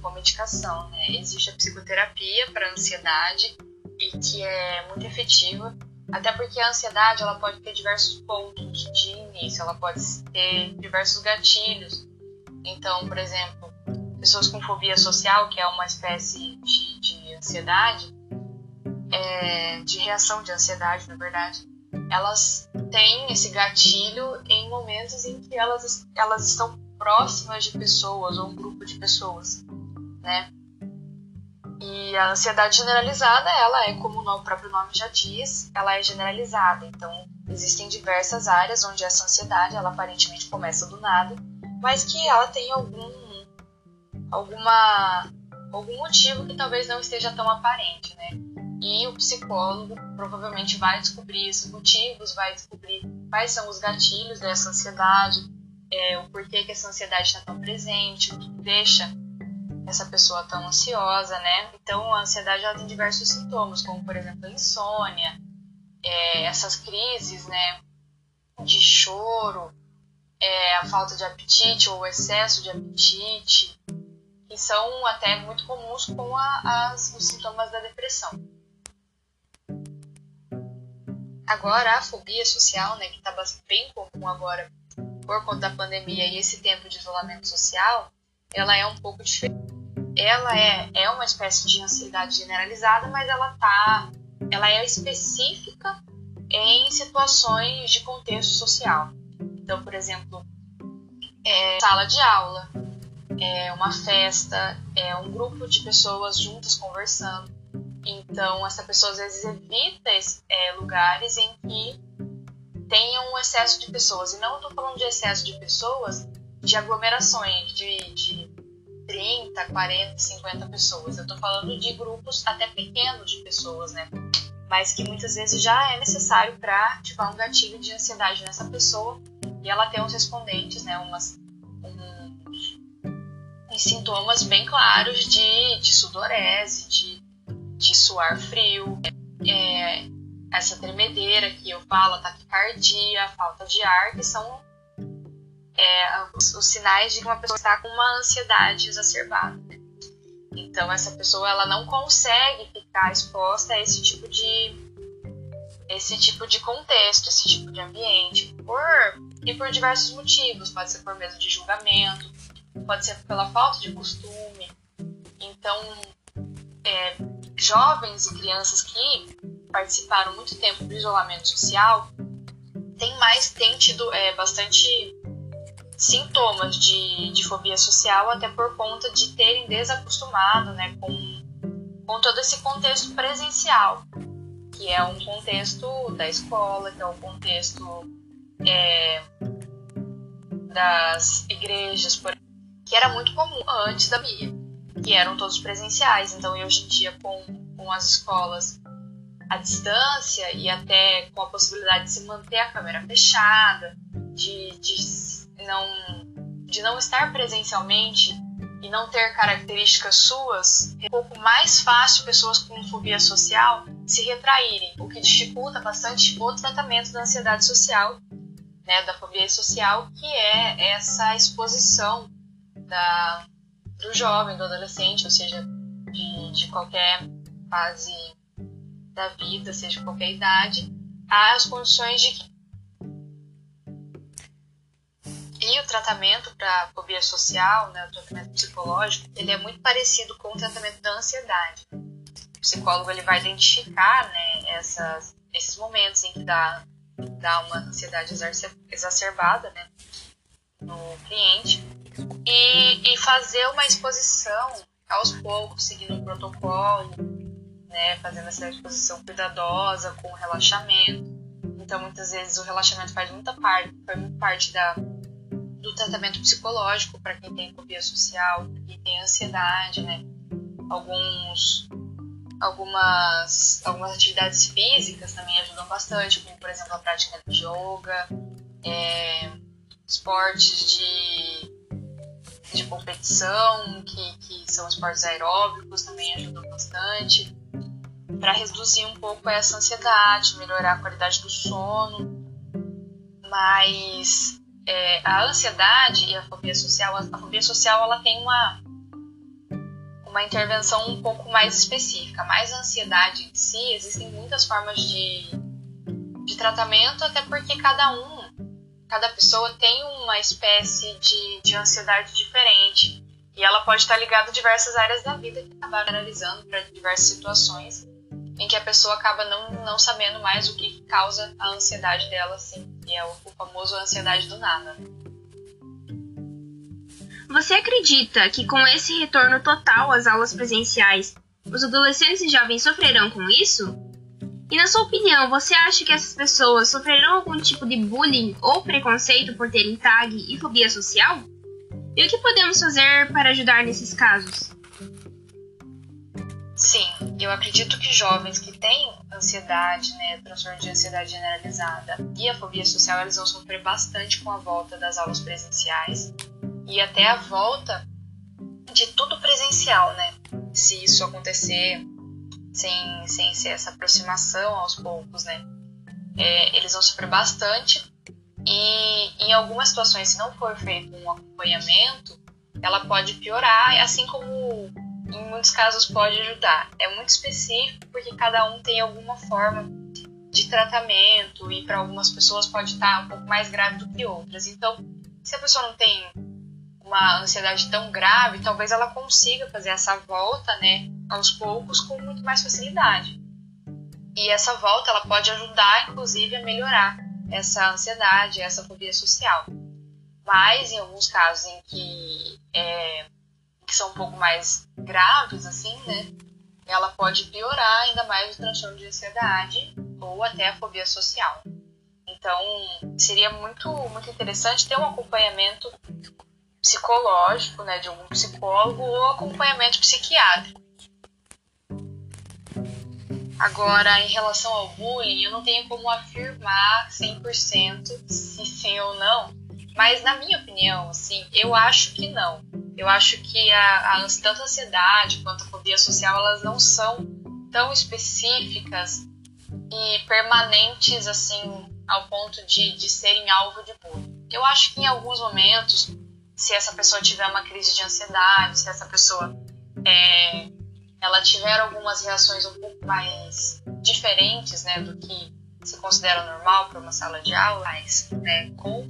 com medicação, né? Existe a psicoterapia para ansiedade e que é muito efetiva, até porque a ansiedade ela pode ter diversos pontos de início, ela pode ter diversos gatilhos. Então, por exemplo, pessoas com fobia social, que é uma espécie de, de ansiedade, é, de reação de ansiedade, na verdade, elas têm esse gatilho em momentos em que elas, elas estão próximas de pessoas ou um grupo de pessoas né? E a ansiedade generalizada, ela é, como o próprio nome já diz, ela é generalizada. Então, existem diversas áreas onde essa ansiedade, ela aparentemente começa do nada, mas que ela tem algum alguma algum motivo que talvez não esteja tão aparente, né? E o psicólogo provavelmente vai descobrir esses motivos, vai descobrir quais são os gatilhos dessa ansiedade, é, o porquê que essa ansiedade está tão presente, o que deixa essa pessoa tão ansiosa, né? Então, a ansiedade ela tem diversos sintomas, como por exemplo a insônia, é, essas crises, né, de choro, é, a falta de apetite ou o excesso de apetite, que são até muito comuns com a, as, os sintomas da depressão. Agora, a fobia social, né, que está bem comum agora por conta da pandemia e esse tempo de isolamento social, ela é um pouco diferente. Ela é, é uma espécie de ansiedade generalizada, mas ela tá, ela é específica em situações de contexto social. Então, por exemplo, é sala de aula, é uma festa, é um grupo de pessoas juntas conversando. Então, essa pessoa às vezes evita é, lugares em que tenham um excesso de pessoas. E não estou falando de excesso de pessoas, de aglomerações de, de 30, 40, 50 pessoas. Eu estou falando de grupos até pequenos de pessoas, né? Mas que muitas vezes já é necessário para ativar um gatilho de ansiedade nessa pessoa e ela ter uns respondentes, né? Umas, uns, uns sintomas bem claros de, de sudorese, de, de suar frio, é, essa tremedeira que eu falo, taquicardia, falta de ar, que são é, os, os, sinais de que uma pessoa está com uma ansiedade exacerbada. Né? Então essa pessoa ela não consegue ficar exposta a esse tipo de esse tipo de contexto, esse tipo de ambiente, por e por diversos motivos. Pode ser por medo de julgamento, pode ser pela falta de costume. Então, é, jovens e crianças que participaram muito tempo do isolamento social têm mais têm tido é, bastante sintomas de, de fobia social, até por conta de terem desacostumado né, com, com todo esse contexto presencial, que é um contexto da escola, que é um contexto é, das igrejas, por, que era muito comum antes da Bia, que eram todos presenciais. Então, hoje em dia, com, com as escolas à distância e até com a possibilidade de se manter a câmera fechada, de, de, não, de não estar presencialmente e não ter características suas, é um pouco mais fácil pessoas com fobia social se retraírem, o que dificulta bastante o tratamento da ansiedade social, né, da fobia social, que é essa exposição da, do jovem, do adolescente, ou seja, de, de qualquer fase da vida, seja qualquer idade, às condições de e o tratamento para fobia social, né, o tratamento psicológico, ele é muito parecido com o tratamento da ansiedade. O psicólogo ele vai identificar né, essas, esses momentos em que dá, dá uma ansiedade exacerbada né, no cliente e, e fazer uma exposição aos poucos, seguindo um protocolo, né, fazendo essa exposição cuidadosa, com relaxamento. Então, muitas vezes o relaxamento faz muita parte, faz muita parte da, do tratamento psicológico para quem tem fobia social, para quem tem ansiedade, né? Alguns, algumas, algumas atividades físicas também ajudam bastante, como por exemplo a prática de yoga, é, esportes de, de competição, que, que são esportes aeróbicos, também ajudam bastante para reduzir um pouco essa ansiedade, melhorar a qualidade do sono. Mas é, a ansiedade e a fobia social, a fobia social ela tem uma uma intervenção um pouco mais específica. Mais a ansiedade em si, existem muitas formas de, de tratamento, até porque cada um, cada pessoa tem uma espécie de, de ansiedade diferente. E ela pode estar ligada a diversas áreas da vida que acabaram analisando para diversas situações em que a pessoa acaba não, não sabendo mais o que causa a ansiedade dela, assim, que é o, o famoso ansiedade do nada. Você acredita que com esse retorno total às aulas presenciais, os adolescentes e jovens sofrerão com isso? E na sua opinião, você acha que essas pessoas sofrerão algum tipo de bullying ou preconceito por terem tag e fobia social? E o que podemos fazer para ajudar nesses casos? Sim, eu acredito que jovens que têm ansiedade, né, transtorno de ansiedade generalizada e a fobia social, eles vão sofrer bastante com a volta das aulas presenciais e até a volta de tudo presencial, né? Se isso acontecer sem, sem ser essa aproximação aos poucos, né? É, eles vão sofrer bastante e em algumas situações, se não for feito um acompanhamento, ela pode piorar, assim como em muitos casos pode ajudar. É muito específico porque cada um tem alguma forma de tratamento e para algumas pessoas pode estar um pouco mais grave do que outras. Então, se a pessoa não tem uma ansiedade tão grave, talvez ela consiga fazer essa volta, né, aos poucos com muito mais facilidade. E essa volta ela pode ajudar, inclusive, a melhorar essa ansiedade, essa fobia social. Mas em alguns casos em que, é, que são um pouco mais graves, assim, né, ela pode piorar ainda mais o transtorno de ansiedade ou até a fobia social. Então, seria muito, muito interessante ter um acompanhamento psicológico, né, de algum psicólogo ou acompanhamento psiquiátrico. Agora, em relação ao bullying, eu não tenho como afirmar 100% se sim ou não, mas na minha opinião, assim, eu acho que não. Eu acho que a, a tanto a ansiedade quanto a fobia social, elas não são tão específicas e permanentes, assim, ao ponto de, de serem alvo de bullying. Eu acho que em alguns momentos se essa pessoa tiver uma crise de ansiedade, se essa pessoa é, ela tiver algumas reações um pouco mais diferentes, né, do que se considera normal para uma sala de aula, mas, né, com,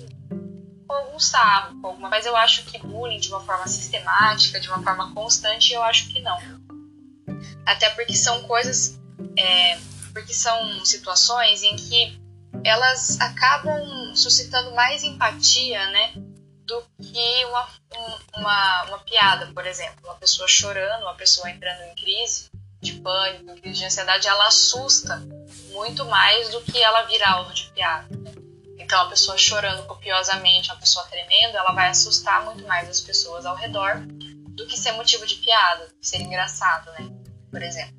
com algum sarro, com alguma, mas eu acho que bullying de uma forma sistemática, de uma forma constante, eu acho que não. Até porque são coisas, é, porque são situações em que elas acabam suscitando mais empatia, né, do que uma, uma, uma piada, por exemplo. Uma pessoa chorando, uma pessoa entrando em crise de pânico, em crise de ansiedade, ela assusta muito mais do que ela virar alvo de piada. Então, a pessoa chorando copiosamente, a pessoa tremendo, ela vai assustar muito mais as pessoas ao redor do que ser motivo de piada, ser engraçado, né? Por exemplo.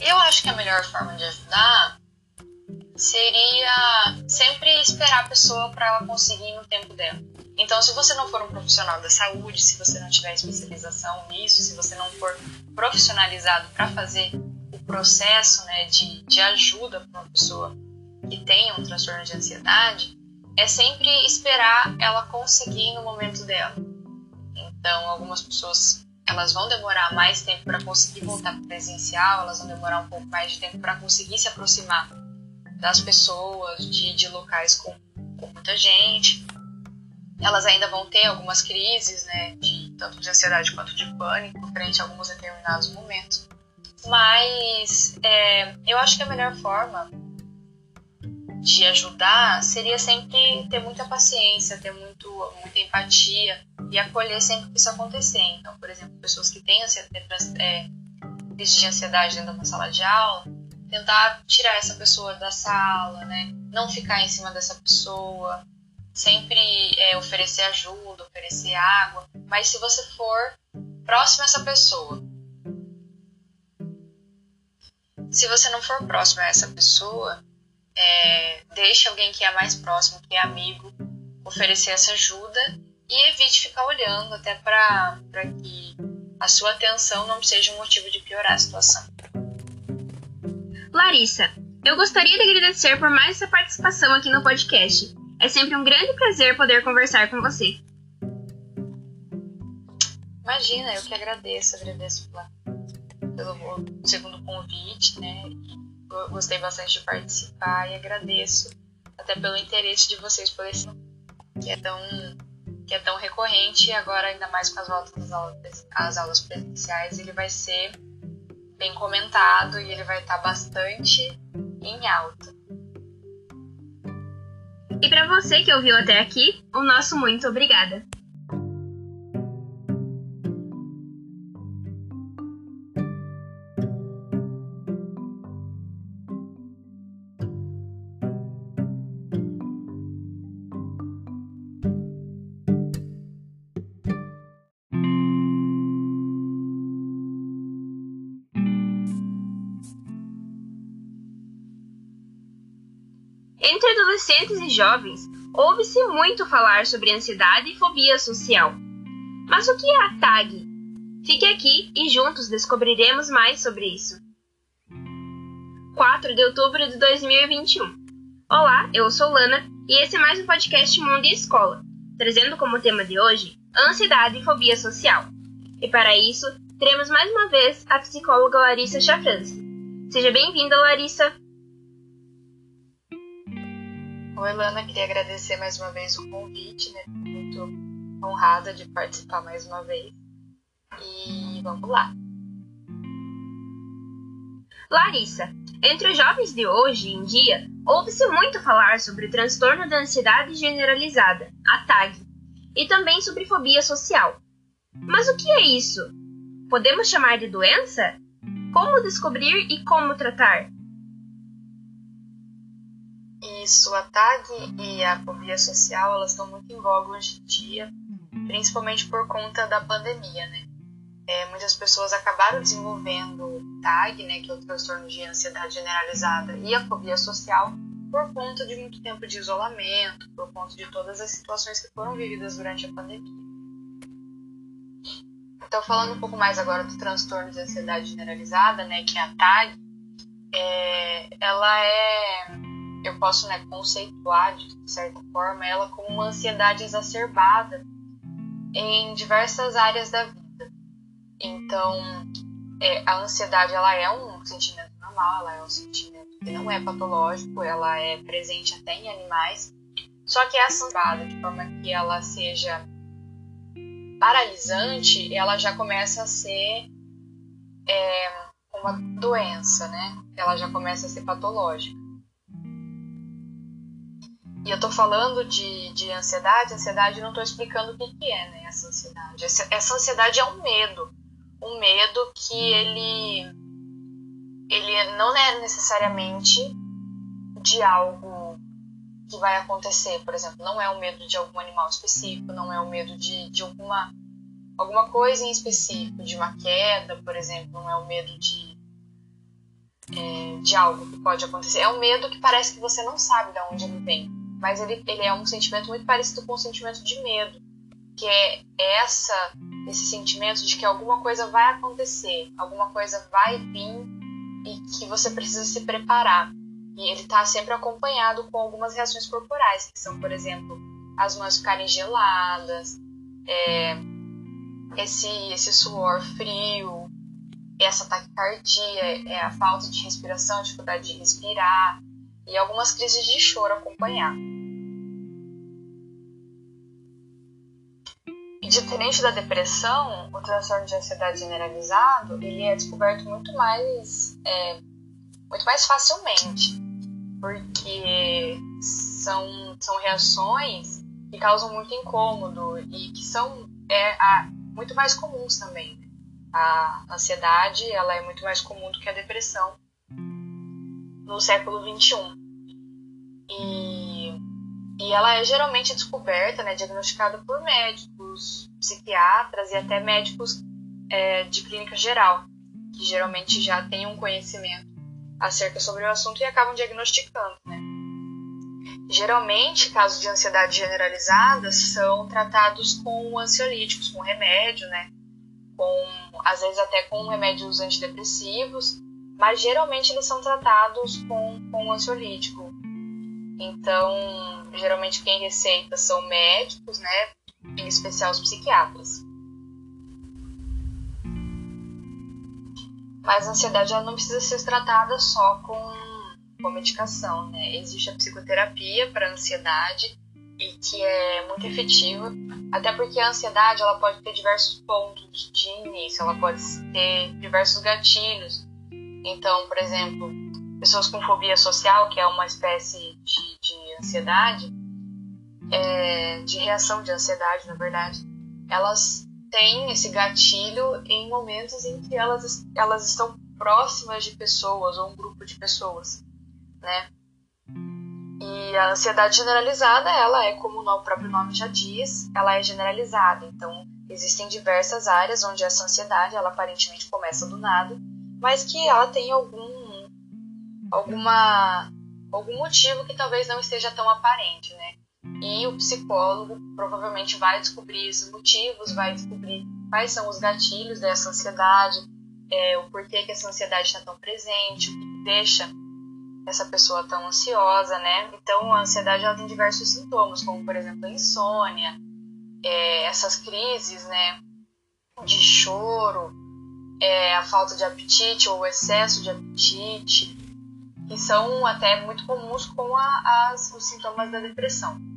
Eu acho que a melhor forma de ajudar seria sempre esperar a pessoa para ela conseguir no tempo dela. Então, se você não for um profissional da saúde, se você não tiver especialização nisso, se você não for profissionalizado para fazer o processo né, de, de ajuda para uma pessoa que tenha um transtorno de ansiedade, é sempre esperar ela conseguir no momento dela. Então, algumas pessoas elas vão demorar mais tempo para conseguir voltar para presencial, elas vão demorar um pouco mais de tempo para conseguir se aproximar das pessoas, de, de locais com, com muita gente. Elas ainda vão ter algumas crises, né, de, tanto de ansiedade quanto de pânico, frente a alguns determinados momentos. Mas é, eu acho que a melhor forma de ajudar seria sempre ter muita paciência, ter muito, muita empatia e acolher sempre que isso acontecer. Então, por exemplo, pessoas que têm é, de ansiedade dentro de uma sala de aula, tentar tirar essa pessoa da sala, né? Não ficar em cima dessa pessoa, sempre é, oferecer ajuda, oferecer água. Mas se você for próximo a essa pessoa, se você não for próximo a essa pessoa, é, deixe alguém que é mais próximo, que é amigo, oferecer essa ajuda e evite ficar olhando até para que a sua atenção não seja um motivo de piorar a situação. Larissa, eu gostaria de agradecer por mais essa participação aqui no podcast. É sempre um grande prazer poder conversar com você. Imagina, eu que agradeço, agradeço pela, pelo segundo convite, né? Gostei bastante de participar e agradeço até pelo interesse de vocês por esse que é tão que é tão recorrente e agora ainda mais com as voltas às aulas, às aulas presenciais ele vai ser bem comentado e ele vai estar bastante em alta. E para você que ouviu até aqui, o nosso muito obrigada. Adolescentes e jovens, Ouve-se muito falar sobre ansiedade e fobia social. Mas o que é a TAG? Fique aqui e juntos descobriremos mais sobre isso. 4 de outubro de 2021. Olá, eu sou Lana e esse é mais um podcast Mundo e Escola, trazendo como tema de hoje ansiedade e fobia social. E para isso, teremos mais uma vez a psicóloga Larissa Chafrança. Seja bem-vinda, Larissa! Oi, Lana, queria agradecer mais uma vez o convite, né? Muito honrada de participar mais uma vez. E vamos lá. Larissa, entre os jovens de hoje em dia, ouve-se muito falar sobre o transtorno da ansiedade generalizada, a TAG, e também sobre fobia social. Mas o que é isso? Podemos chamar de doença? Como descobrir e como tratar? Isso, a TAG e a fobia social, elas estão muito em voga hoje em dia, principalmente por conta da pandemia, né? É, muitas pessoas acabaram desenvolvendo TAG, né, que é o transtorno de ansiedade generalizada, e a fobia social por conta de muito tempo de isolamento, por conta de todas as situações que foram vividas durante a pandemia. Então, falando um pouco mais agora do transtorno de ansiedade generalizada, né, que é a TAG, é, ela é, eu posso né, conceituar de certa forma ela como uma ansiedade exacerbada em diversas áreas da vida então, é, a ansiedade ela é um sentimento normal, ela é um sentimento que não é patológico, ela é presente até em animais. Só que essa ansiedade, de forma que ela seja paralisante, ela já começa a ser é, uma doença, né? Ela já começa a ser patológica. E eu tô falando de, de ansiedade, ansiedade não tô explicando o que, que é, né? Essa ansiedade. Essa, essa ansiedade é um medo um medo que ele ele não é necessariamente de algo que vai acontecer, por exemplo, não é o medo de algum animal específico, não é o medo de, de alguma alguma coisa em específico, de uma queda, por exemplo, não é o medo de é, de algo que pode acontecer. É um medo que parece que você não sabe de onde ele vem, mas ele, ele é um sentimento muito parecido com o sentimento de medo, que é essa esse sentimento de que alguma coisa vai acontecer, alguma coisa vai vir e que você precisa se preparar. E ele está sempre acompanhado com algumas reações corporais, que são, por exemplo, as mãos ficarem geladas, é, esse, esse suor frio, essa taquicardia, é a falta de respiração, dificuldade de respirar e algumas crises de choro acompanhar. Diferente da depressão, o transtorno de ansiedade generalizado ele é descoberto muito mais, é, muito mais facilmente, porque são, são reações que causam muito incômodo e que são é, a, muito mais comuns também. A ansiedade ela é muito mais comum do que a depressão no século 21 e, e ela é geralmente descoberta, né, diagnosticada por médicos, psiquiatras e até médicos é, de clínica geral, que geralmente já têm um conhecimento acerca sobre o assunto e acabam diagnosticando, né? Geralmente, casos de ansiedade generalizada são tratados com ansiolíticos, com remédio, né? Com, às vezes até com remédios antidepressivos, mas geralmente eles são tratados com, com ansiolítico. Então, geralmente quem receita são médicos, né? Em especial os psiquiatras. Mas a ansiedade ela não precisa ser tratada só com, com medicação, né? Existe a psicoterapia para ansiedade e que é muito efetiva, até porque a ansiedade ela pode ter diversos pontos de início, ela pode ter diversos gatilhos. Então, por exemplo, pessoas com fobia social, que é uma espécie de, de ansiedade, é, de reação de ansiedade, na verdade, elas têm esse gatilho em momentos em que elas, elas estão próximas de pessoas ou um grupo de pessoas, né? E a ansiedade generalizada, ela é como o próprio nome já diz, ela é generalizada. Então, existem diversas áreas onde essa ansiedade, ela aparentemente começa do nada, mas que ela tem algum alguma algum motivo que talvez não esteja tão aparente, né? E o psicólogo provavelmente vai descobrir esses motivos, vai descobrir quais são os gatilhos dessa ansiedade, é, o porquê que essa ansiedade está tão presente, o que deixa essa pessoa tão ansiosa, né? Então, a ansiedade ela tem diversos sintomas, como por exemplo a insônia, é, essas crises, né, de choro, é, a falta de apetite ou o excesso de apetite, que são até muito comuns com a, as, os sintomas da depressão.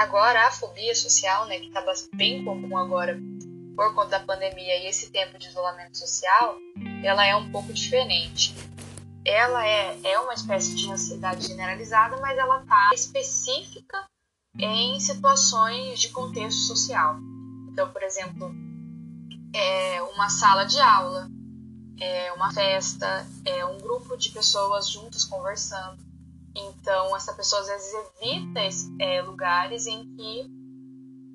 Agora, a fobia social, né, que está bem comum agora por conta da pandemia e esse tempo de isolamento social, ela é um pouco diferente. Ela é, é uma espécie de ansiedade generalizada, mas ela está específica em situações de contexto social. Então, por exemplo, é uma sala de aula, é uma festa, é um grupo de pessoas juntas conversando. Então, essa pessoa às vezes evita é, lugares em que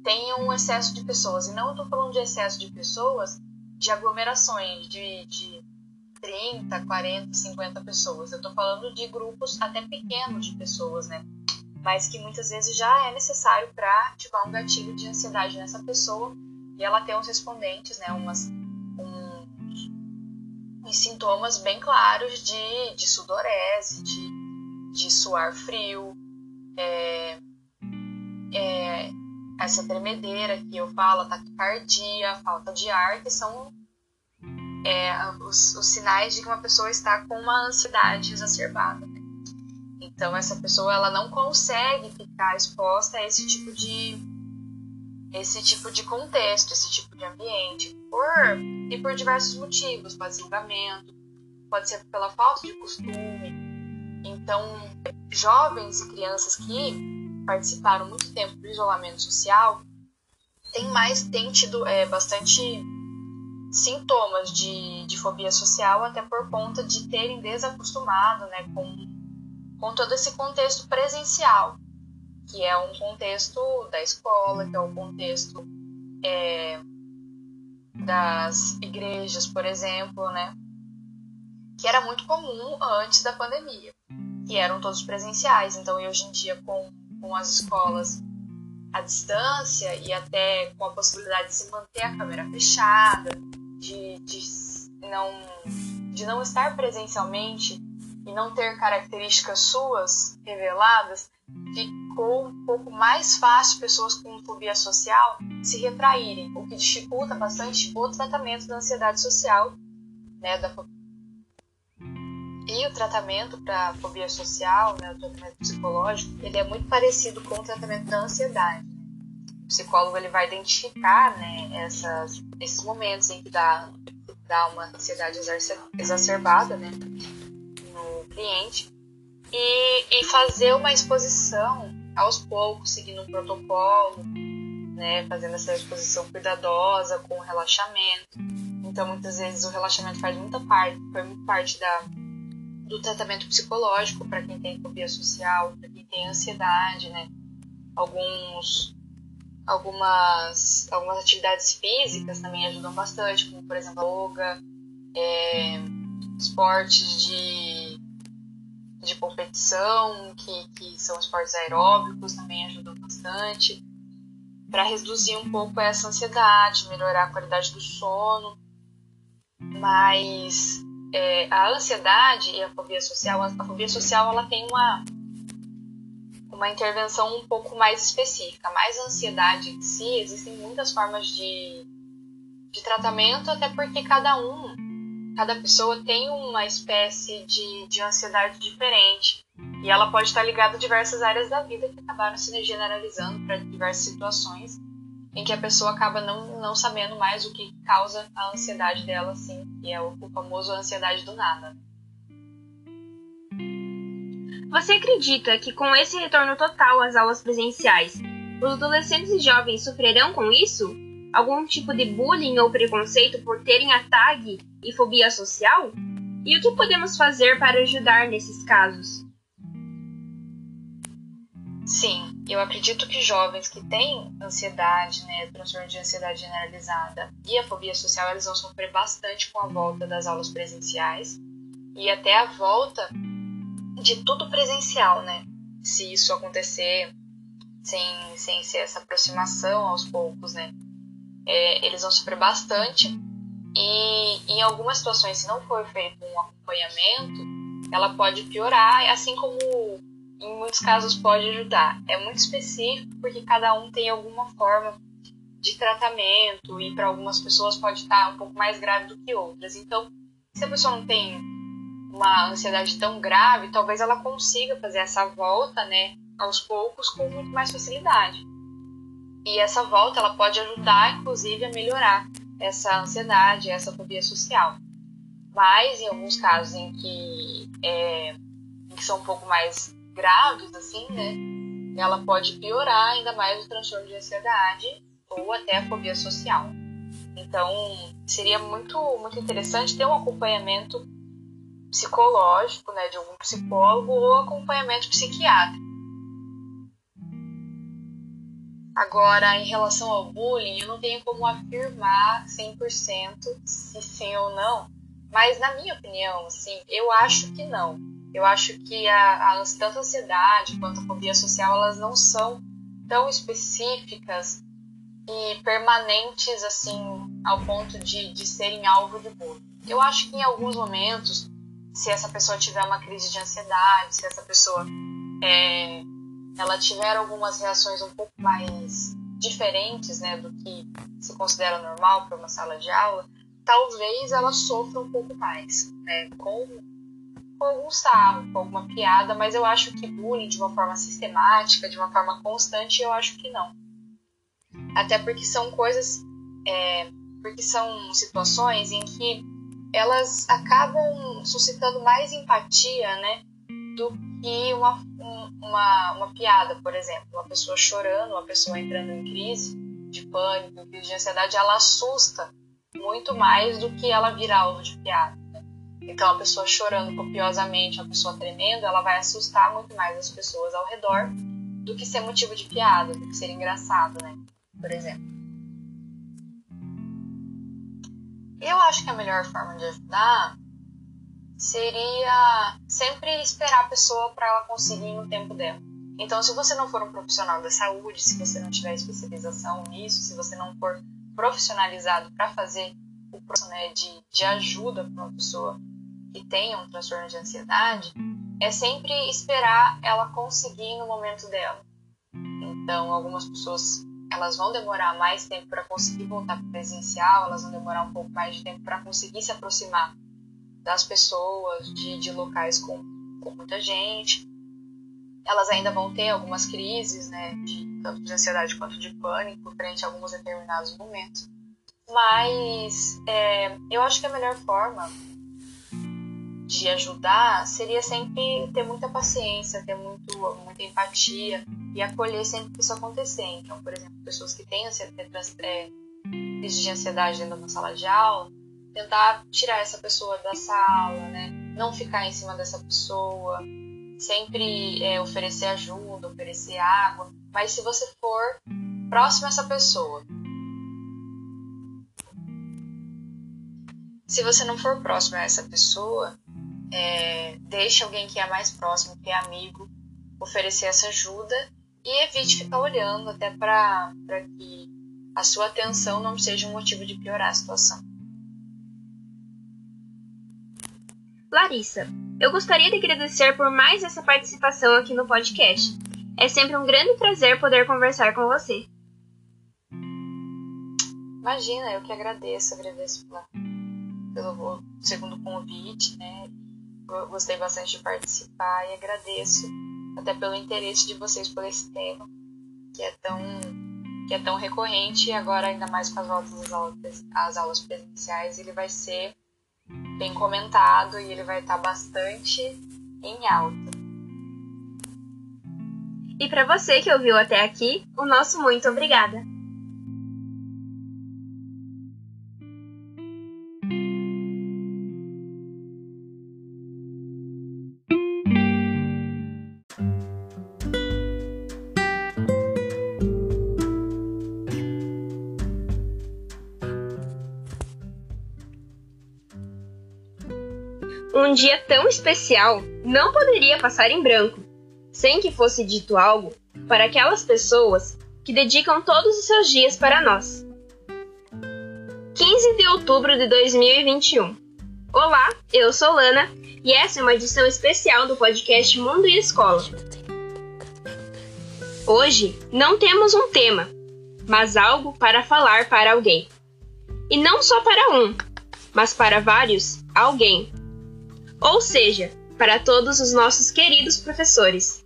tenha um excesso de pessoas. E não estou falando de excesso de pessoas de aglomerações de, de 30, 40, 50 pessoas. Eu estou falando de grupos até pequenos de pessoas, né? Mas que muitas vezes já é necessário para ativar um gatilho de ansiedade nessa pessoa e ela ter uns respondentes, né? Umas, uns, uns sintomas bem claros de, de sudorese, de de suar frio, é, é, essa tremedeira que eu falo, taquicardia, falta de ar, que são é, os, os, sinais de que uma pessoa está com uma ansiedade exacerbada. Né? Então essa pessoa ela não consegue ficar exposta a esse tipo de esse tipo de contexto, esse tipo de ambiente, por e por diversos motivos, pode ser julgamento, pode ser pela falta de costume, então, jovens e crianças que participaram muito tempo do isolamento social têm mais têm tido é, bastante sintomas de, de fobia social, até por conta de terem desacostumado né, com, com todo esse contexto presencial, que é um contexto da escola, que é o um contexto é, das igrejas, por exemplo, né? Que era muito comum antes da pandemia que eram todos presenciais. Então, hoje em dia, com, com as escolas à distância e até com a possibilidade de se manter a câmera fechada, de, de, não, de não estar presencialmente e não ter características suas reveladas, ficou um pouco mais fácil pessoas com fobia social se retraírem, o que dificulta bastante o tratamento da ansiedade social, né, da, o tratamento para fobia social, né, o tratamento psicológico, ele é muito parecido com o tratamento da ansiedade. O psicólogo ele vai identificar né, essas, esses momentos em que dá, dá uma ansiedade exacerbada né, no cliente e, e fazer uma exposição aos poucos, seguindo um protocolo, né, fazendo essa exposição cuidadosa, com relaxamento. Então, muitas vezes o relaxamento faz muita parte, faz muito parte da do tratamento psicológico para quem tem fobia social, para quem tem ansiedade, né? Alguns, algumas, algumas atividades físicas também ajudam bastante, como por exemplo yoga, é, esportes de, de competição, que, que são esportes aeróbicos, também ajudam bastante para reduzir um pouco essa ansiedade, melhorar a qualidade do sono. Mas é, a ansiedade e a fobia social, a, fobia social ela tem uma, uma intervenção um pouco mais específica. Mais a ansiedade em si, existem muitas formas de, de tratamento, até porque cada um, cada pessoa tem uma espécie de, de ansiedade diferente. E ela pode estar ligada a diversas áreas da vida que acabaram se generalizando para diversas situações em que a pessoa acaba não, não sabendo mais o que causa a ansiedade dela, assim, que é o, o famoso ansiedade do nada. Você acredita que com esse retorno total às aulas presenciais, os adolescentes e jovens sofrerão com isso? Algum tipo de bullying ou preconceito por terem a tag e fobia social? E o que podemos fazer para ajudar nesses casos? Sim, eu acredito que jovens que têm ansiedade, né, transtorno de ansiedade generalizada e a fobia social, eles vão sofrer bastante com a volta das aulas presenciais e até a volta de tudo presencial, né? se isso acontecer sem, sem ser essa aproximação aos poucos, né? É, eles vão sofrer bastante e em algumas situações, se não for feito um acompanhamento, ela pode piorar, assim como em muitos casos pode ajudar. É muito específico porque cada um tem alguma forma de tratamento e para algumas pessoas pode estar um pouco mais grave do que outras. Então, se a pessoa não tem uma ansiedade tão grave, talvez ela consiga fazer essa volta, né, aos poucos com muito mais facilidade. E essa volta ela pode ajudar, inclusive, a melhorar essa ansiedade, essa fobia social. Mas em alguns casos em que, é, que são um pouco mais graves, assim, né, ela pode piorar ainda mais o transtorno de ansiedade ou até a fobia social. Então, seria muito, muito interessante ter um acompanhamento psicológico, né, de algum psicólogo ou acompanhamento psiquiátrico. Agora, em relação ao bullying, eu não tenho como afirmar 100% se sim ou não, mas na minha opinião, assim, eu acho que não. Eu acho que a, a tanto a ansiedade quanto a fobia social, elas não são tão específicas e permanentes assim ao ponto de, de serem alvo de bullying. Eu acho que em alguns momentos, se essa pessoa tiver uma crise de ansiedade, se essa pessoa é, ela tiver algumas reações um pouco mais diferentes né, do que se considera normal para uma sala de aula, talvez ela sofra um pouco mais, né, com, com algum sarro, com alguma piada, mas eu acho que bullying de uma forma sistemática, de uma forma constante, eu acho que não. Até porque são coisas, é, porque são situações em que elas acabam suscitando mais empatia, né? Do que uma, uma, uma piada, por exemplo. Uma pessoa chorando, uma pessoa entrando em crise de pânico, crise de ansiedade, ela assusta muito mais do que ela virar alvo de piada. Então, a pessoa chorando copiosamente, a pessoa tremendo, ela vai assustar muito mais as pessoas ao redor do que ser motivo de piada, do que ser engraçado, né? por exemplo. Eu acho que a melhor forma de ajudar seria sempre esperar a pessoa para ela conseguir no tempo dela. Então, se você não for um profissional da saúde, se você não tiver especialização nisso, se você não for profissionalizado para fazer o processo né, de, de ajuda para uma pessoa que tenha um transtorno de ansiedade, é sempre esperar ela conseguir no momento dela. Então, algumas pessoas elas vão demorar mais tempo para conseguir voltar para presencial, elas vão demorar um pouco mais de tempo para conseguir se aproximar das pessoas, de, de locais com, com muita gente. Elas ainda vão ter algumas crises, né, de, tanto de ansiedade quanto de pânico, frente a alguns determinados momentos. Mas é, eu acho que a melhor forma de ajudar seria sempre ter muita paciência, ter muito, muita empatia e acolher sempre que isso acontecer. Então, por exemplo, pessoas que têm é, de ansiedade dentro de uma sala de aula, tentar tirar essa pessoa da sala, né? Não ficar em cima dessa pessoa, sempre é, oferecer ajuda, oferecer água. Mas se você for próximo a essa pessoa, se você não for próximo a essa pessoa, é, deixe alguém que é mais próximo, que é amigo, oferecer essa ajuda e evite ficar olhando até para que a sua atenção não seja um motivo de piorar a situação. Larissa, eu gostaria de agradecer por mais essa participação aqui no podcast. É sempre um grande prazer poder conversar com você. Imagina, eu que agradeço, agradeço pela, pelo segundo convite, né? Gostei bastante de participar e agradeço até pelo interesse de vocês por esse tema, que é tão, que é tão recorrente e agora ainda mais com as voltas às aulas, às aulas presenciais, ele vai ser bem comentado e ele vai estar bastante em alta. E para você que ouviu até aqui, o nosso muito obrigada. Dia tão especial não poderia passar em branco. sem que fosse dito algo, para aquelas pessoas que dedicam todos os seus dias para nós. 15 de outubro de 2021. Olá, eu sou Lana e essa é uma edição especial do podcast Mundo e Escola. Hoje não temos um tema, mas algo para falar para alguém. E não só para um, mas para vários alguém. Ou seja, para todos os nossos queridos professores.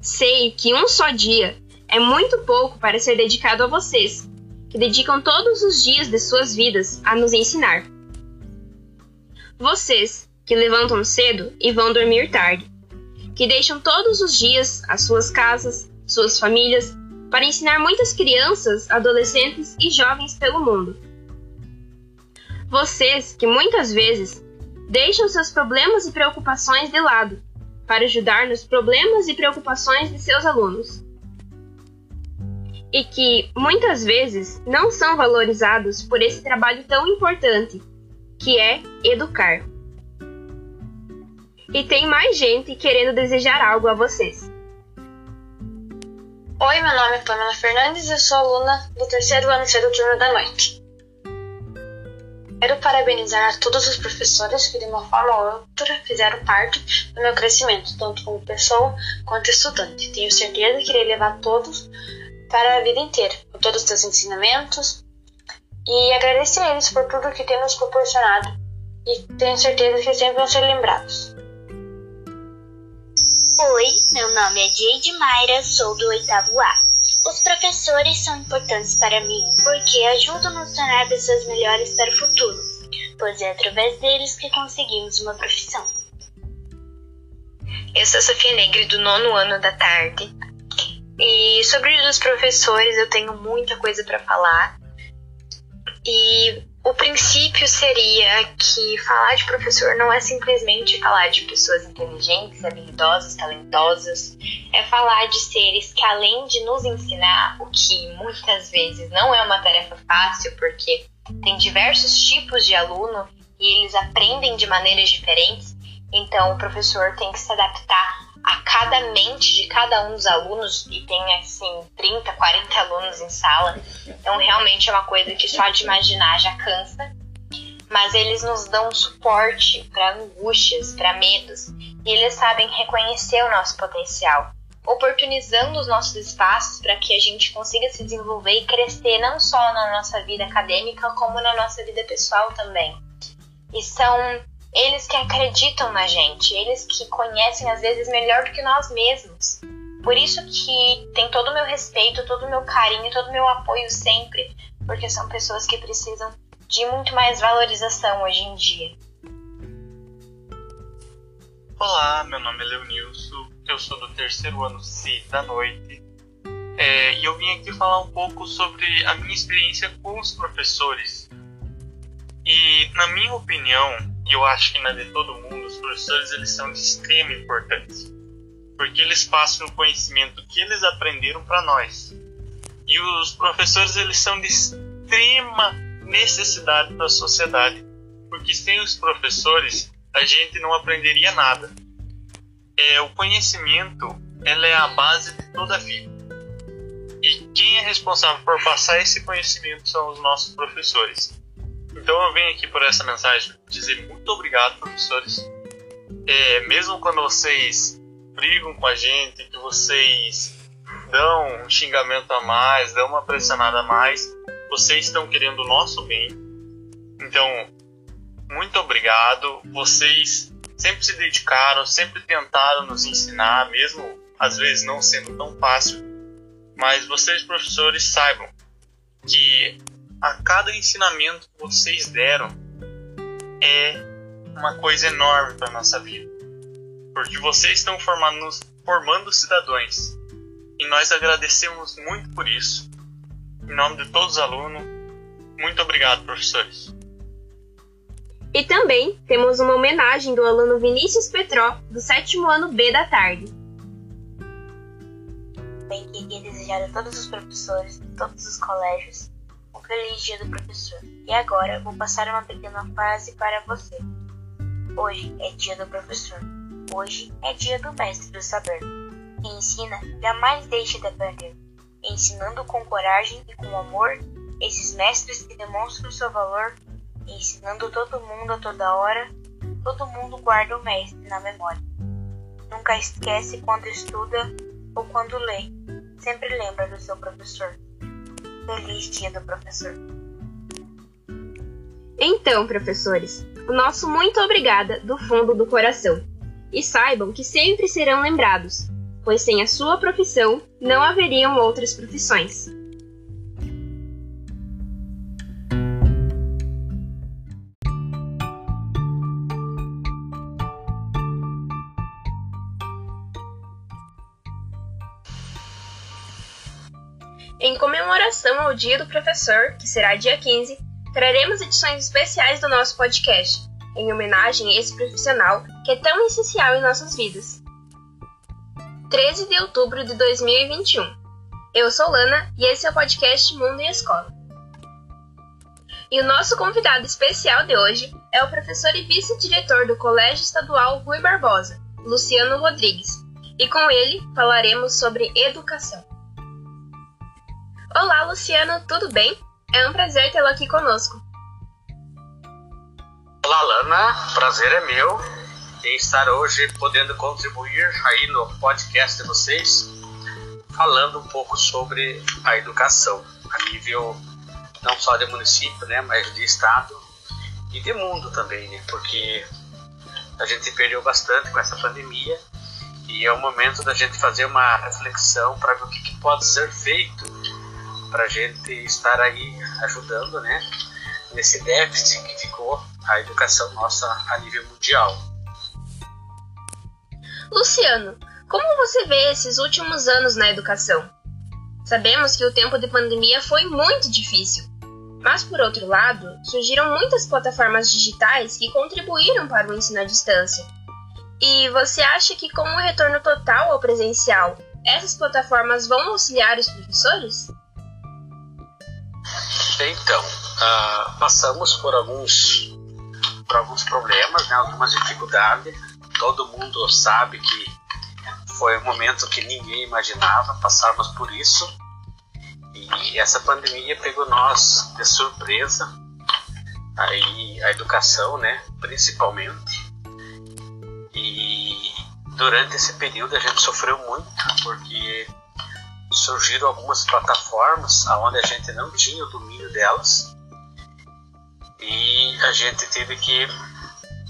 Sei que um só dia é muito pouco para ser dedicado a vocês, que dedicam todos os dias de suas vidas a nos ensinar. Vocês que levantam cedo e vão dormir tarde, que deixam todos os dias as suas casas, suas famílias, para ensinar muitas crianças, adolescentes e jovens pelo mundo. Vocês que muitas vezes deixam seus problemas e preocupações de lado para ajudar nos problemas e preocupações de seus alunos. E que muitas vezes não são valorizados por esse trabalho tão importante, que é educar. E tem mais gente querendo desejar algo a vocês. Oi, meu nome é Pamela Fernandes e eu sou aluna do terceiro ano C do turno da noite. Quero parabenizar todos os professores que, de uma forma ou outra, fizeram parte do meu crescimento, tanto como pessoa quanto estudante. Tenho certeza que irei levar todos para a vida inteira, com todos os seus ensinamentos, e agradecer a eles por tudo que têm nos proporcionado, e tenho certeza que sempre vão ser lembrados. Oi, meu nome é Jade Mayra, sou do oitavo A. Os professores são importantes para mim porque ajudam a nos tornar pessoas melhores para o futuro, pois é através deles que conseguimos uma profissão. Eu sou Sofia Negre, do nono ano da tarde, e sobre os professores eu tenho muita coisa para falar. E o princípio seria que falar de professor não é simplesmente falar de pessoas inteligentes, habilidosas, talentosas. É falar de seres que, além de nos ensinar, o que muitas vezes não é uma tarefa fácil, porque tem diversos tipos de aluno e eles aprendem de maneiras diferentes, então o professor tem que se adaptar a cada mente de cada um dos alunos, e tem assim 30, 40 alunos em sala, então realmente é uma coisa que só de imaginar já cansa. Mas eles nos dão suporte para angústias, para medos, e eles sabem reconhecer o nosso potencial, oportunizando os nossos espaços para que a gente consiga se desenvolver e crescer não só na nossa vida acadêmica, como na nossa vida pessoal também. E são eles que acreditam na gente, eles que conhecem às vezes melhor do que nós mesmos. Por isso que tem todo o meu respeito, todo o meu carinho, todo o meu apoio sempre, porque são pessoas que precisam de muito mais valorização hoje em dia. Olá, meu nome é Leonilson, eu sou do terceiro ano C da noite é, e eu vim aqui falar um pouco sobre a minha experiência com os professores. E, na minha opinião, e eu acho que na de todo mundo, os professores eles são de extrema importância, porque eles passam o conhecimento que eles aprenderam para nós. E os professores eles são de extrema necessidade para a sociedade, porque sem os professores a gente não aprenderia nada. É, o conhecimento ela é a base de toda a vida. E quem é responsável por passar esse conhecimento são os nossos professores. Então eu venho aqui por essa mensagem dizer muito obrigado, professores. É, mesmo quando vocês brigam com a gente, que vocês dão um xingamento a mais, dão uma pressionada a mais, vocês estão querendo o nosso bem. Então, muito obrigado. Vocês sempre se dedicaram, sempre tentaram nos ensinar, mesmo às vezes não sendo tão fácil. Mas vocês, professores, saibam que a cada ensinamento que vocês deram é uma coisa enorme para nossa vida. Porque vocês estão formando, formando cidadãos. E nós agradecemos muito por isso. Em nome de todos os alunos, muito obrigado, professores. E também temos uma homenagem do aluno Vinícius Petró, do sétimo ano B da tarde. Bem, queria desejar a todos os professores de todos os colégios feliz dia do professor. E agora vou passar uma pequena frase para você. Hoje é dia do professor. Hoje é dia do mestre do saber. Quem ensina jamais deixa de aprender, ensinando com coragem e com amor esses mestres que demonstram seu valor, ensinando todo mundo a toda hora, todo mundo guarda o mestre na memória. Nunca esquece quando estuda ou quando lê, sempre lembra do seu professor. Feliz do professor. Então, professores, o nosso muito obrigada do fundo do coração. E saibam que sempre serão lembrados, pois sem a sua profissão não haveriam outras profissões. Comemoração ao Dia do Professor, que será dia 15, traremos edições especiais do nosso podcast, em homenagem a esse profissional que é tão essencial em nossas vidas. 13 de outubro de 2021. Eu sou Lana e esse é o podcast Mundo em Escola. E o nosso convidado especial de hoje é o professor e vice-diretor do Colégio Estadual Rui Barbosa, Luciano Rodrigues, e com ele falaremos sobre educação. Olá, Luciano, tudo bem? É um prazer tê-lo aqui conosco. Olá, Lana. Prazer é meu em estar hoje podendo contribuir aí no podcast de vocês, falando um pouco sobre a educação a nível não só de município, né, mas de estado e de mundo também, né, porque a gente perdeu bastante com essa pandemia e é o momento da gente fazer uma reflexão para ver o que, que pode ser feito para a gente estar aí ajudando, né, nesse déficit que ficou a educação nossa a nível mundial. Luciano, como você vê esses últimos anos na educação? Sabemos que o tempo de pandemia foi muito difícil, mas por outro lado, surgiram muitas plataformas digitais que contribuíram para o ensino à distância. E você acha que com o retorno total ao presencial, essas plataformas vão auxiliar os professores? Então, uh, passamos por alguns, por alguns problemas, né, algumas dificuldades. Todo mundo sabe que foi um momento que ninguém imaginava passarmos por isso. E essa pandemia pegou nós de surpresa, aí a educação, né, principalmente. E durante esse período a gente sofreu muito, porque surgiram algumas plataformas onde a gente não tinha o domínio delas e a gente teve que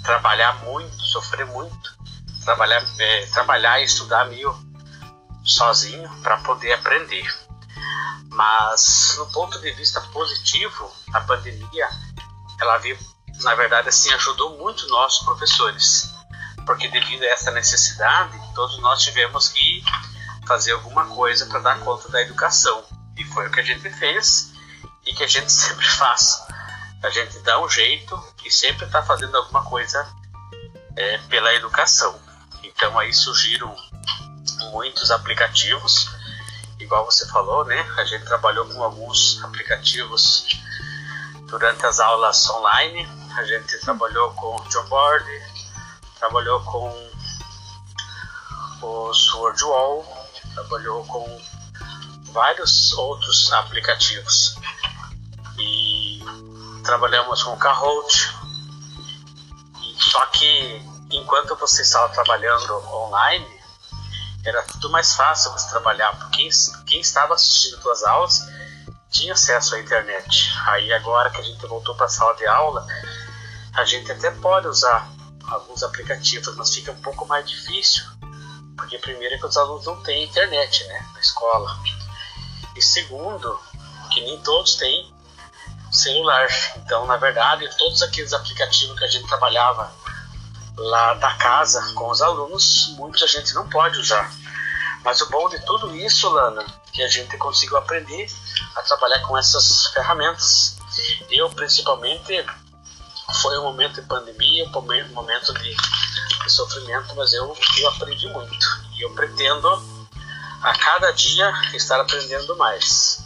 trabalhar muito, sofrer muito, trabalhar, é, trabalhar e estudar meio sozinho para poder aprender. Mas no ponto de vista positivo, a pandemia, ela veio, na verdade, assim, ajudou muito nós professores, porque devido a essa necessidade, todos nós tivemos que fazer alguma coisa para dar conta da educação. E foi o que a gente fez e que a gente sempre faz. A gente dá um jeito e sempre está fazendo alguma coisa é, pela educação. Então aí surgiram muitos aplicativos, igual você falou, né? A gente trabalhou com alguns aplicativos durante as aulas online. A gente trabalhou com o Jamboard, trabalhou com o SwordWall, trabalhou com vários outros aplicativos e trabalhamos com Kahoot. Só que enquanto você estava trabalhando online, era tudo mais fácil você trabalhar, porque quem estava assistindo suas aulas tinha acesso à internet. Aí agora que a gente voltou para a sala de aula, a gente até pode usar alguns aplicativos, mas fica um pouco mais difícil porque primeiro é que os alunos não têm internet né, na escola. E segundo, que nem todos têm celular. Então, na verdade, todos aqueles aplicativos que a gente trabalhava lá da casa com os alunos, muitos a gente não pode usar. Mas o bom de tudo isso, Lana, que a gente conseguiu aprender a trabalhar com essas ferramentas. Eu, principalmente, foi um momento de pandemia, um momento de sofrimento, mas eu, eu aprendi muito. E eu pretendo a cada dia estar aprendendo mais.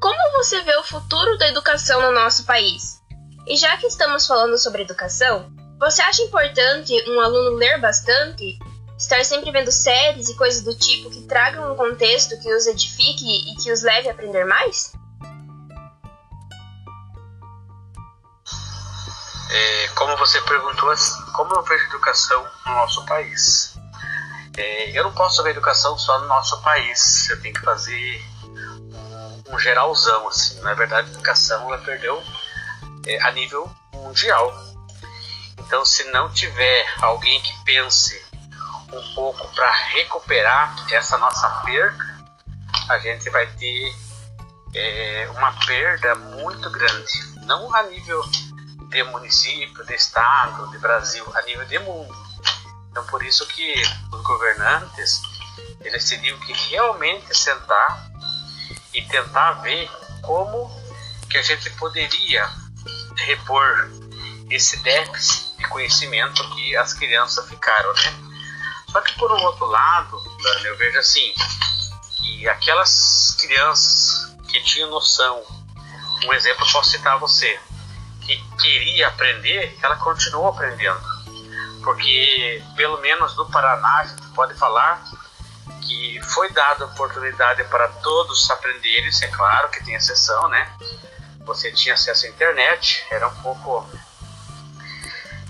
Como você vê o futuro da educação no nosso país? E já que estamos falando sobre educação, Você acha importante um aluno ler bastante? Estar sempre vendo séries e coisas do tipo que tragam um contexto que os edifique e que os leve a aprender mais? É, como você perguntou, como eu vejo educação no nosso país? É, eu não posso ver educação só no nosso país. Eu tenho que fazer um, geralzão, assim. Na verdade, a educação ela perdeu é, a nível mundial. Então, se não tiver alguém que pense um pouco para recuperar essa nossa perda, a gente vai ter é, uma perda muito grande. Não a nível de município, de estado, de Brasil, a nível de mundo. Então por isso que os governantes eles teriam que realmente sentar e tentar ver como que a gente poderia repor esse déficit de conhecimento que as crianças ficaram, né? Só que por um outro lado, eu vejo assim, que aquelas crianças que tinham noção, um exemplo posso citar você, que queria aprender, ela continuou aprendendo porque pelo menos no Paraná a gente pode falar que foi dada oportunidade para todos aprenderem, é claro que tem exceção, né? Você tinha acesso à internet, era um pouco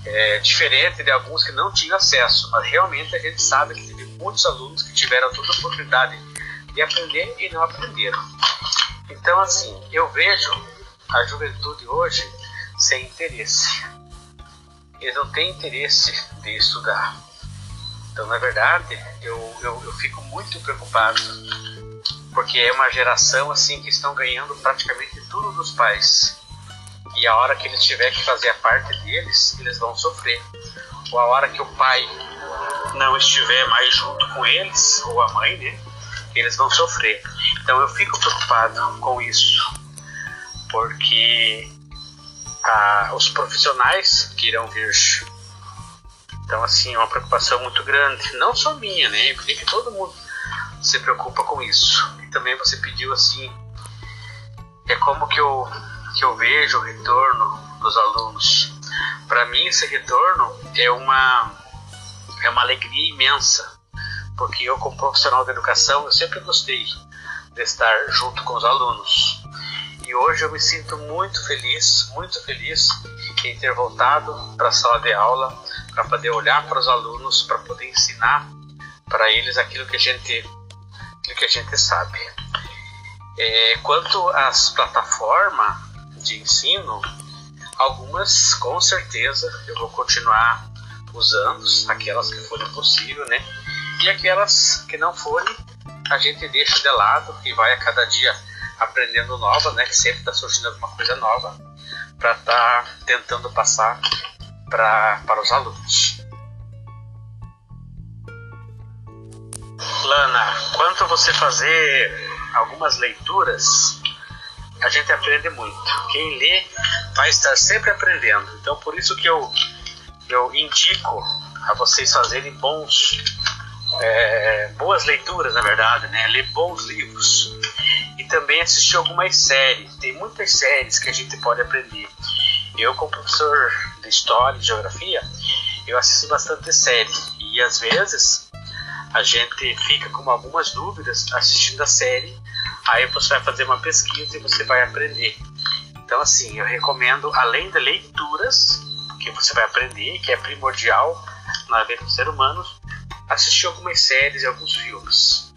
é, diferente de alguns que não tinham acesso, mas realmente a gente sabe que teve muitos alunos que tiveram toda a oportunidade de aprender e não aprenderam. Então, assim, eu vejo a juventude hoje sem interesse ele não tem interesse de estudar. Então, na verdade, eu, eu, eu fico muito preocupado, porque é uma geração assim que estão ganhando praticamente tudo dos pais. E a hora que eles tiver que fazer a parte deles, eles vão sofrer. Ou a hora que o pai não estiver mais junto com eles, ou a mãe, né? Eles vão sofrer. Então eu fico preocupado com isso, porque a, os profissionais que irão vir. Então, assim, é uma preocupação muito grande. Não só minha, né? Porque que todo mundo se preocupa com isso. E também você pediu, assim, é como que eu, que eu vejo o retorno dos alunos. Para mim, esse retorno é uma, é uma alegria imensa. Porque eu, como profissional da educação, eu sempre gostei de estar junto com os alunos. E hoje eu me sinto muito feliz, muito feliz em ter voltado para a sala de aula para poder olhar para os alunos, para poder ensinar para eles aquilo que a gente, aquilo que a gente sabe. É, quanto às plataformas de ensino, algumas com certeza eu vou continuar usando, aquelas que forem possível, né? E aquelas que não forem, a gente deixa de lado e vai a cada dia aprendendo nova, né? Que sempre está surgindo alguma coisa nova para estar tá tentando passar pra, para os alunos. Lana, quanto você fazer algumas leituras, a gente aprende muito. Quem lê vai estar sempre aprendendo. Então, por isso que eu, eu indico a vocês fazerem bons, é, boas leituras, na verdade, né? Ler bons livros também assistir algumas séries. Tem muitas séries que a gente pode aprender. Eu, como professor de História e Geografia, eu assisto bastante série. E às vezes a gente fica com algumas dúvidas assistindo a série. Aí você vai fazer uma pesquisa e você vai aprender. Então, assim, eu recomendo, além de leituras, que você vai aprender, que é primordial na vida do ser humano, assistir algumas séries e alguns filmes.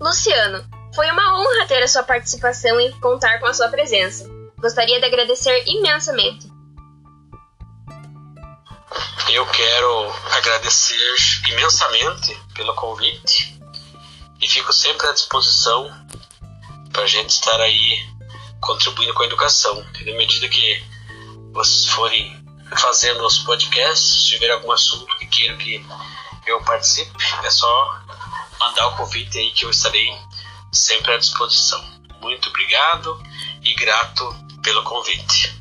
Luciano, foi uma honra ter a sua participação e contar com a sua presença. Gostaria de agradecer imensamente. Eu quero agradecer imensamente pelo convite e fico sempre à disposição para a gente estar aí contribuindo com a educação. E na medida que vocês forem fazendo os podcasts, se tiver algum assunto que queiram que eu participe, é só mandar o convite aí que eu estarei sempre à disposição. Muito obrigado e grato pelo convite.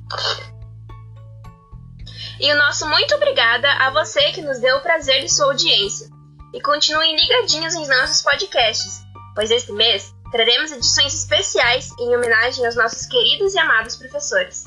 E o nosso muito obrigada a você que nos deu o prazer de sua audiência. E continuem ligadinhos em nossos podcasts, pois este mês traremos edições especiais em homenagem aos nossos queridos e amados professores.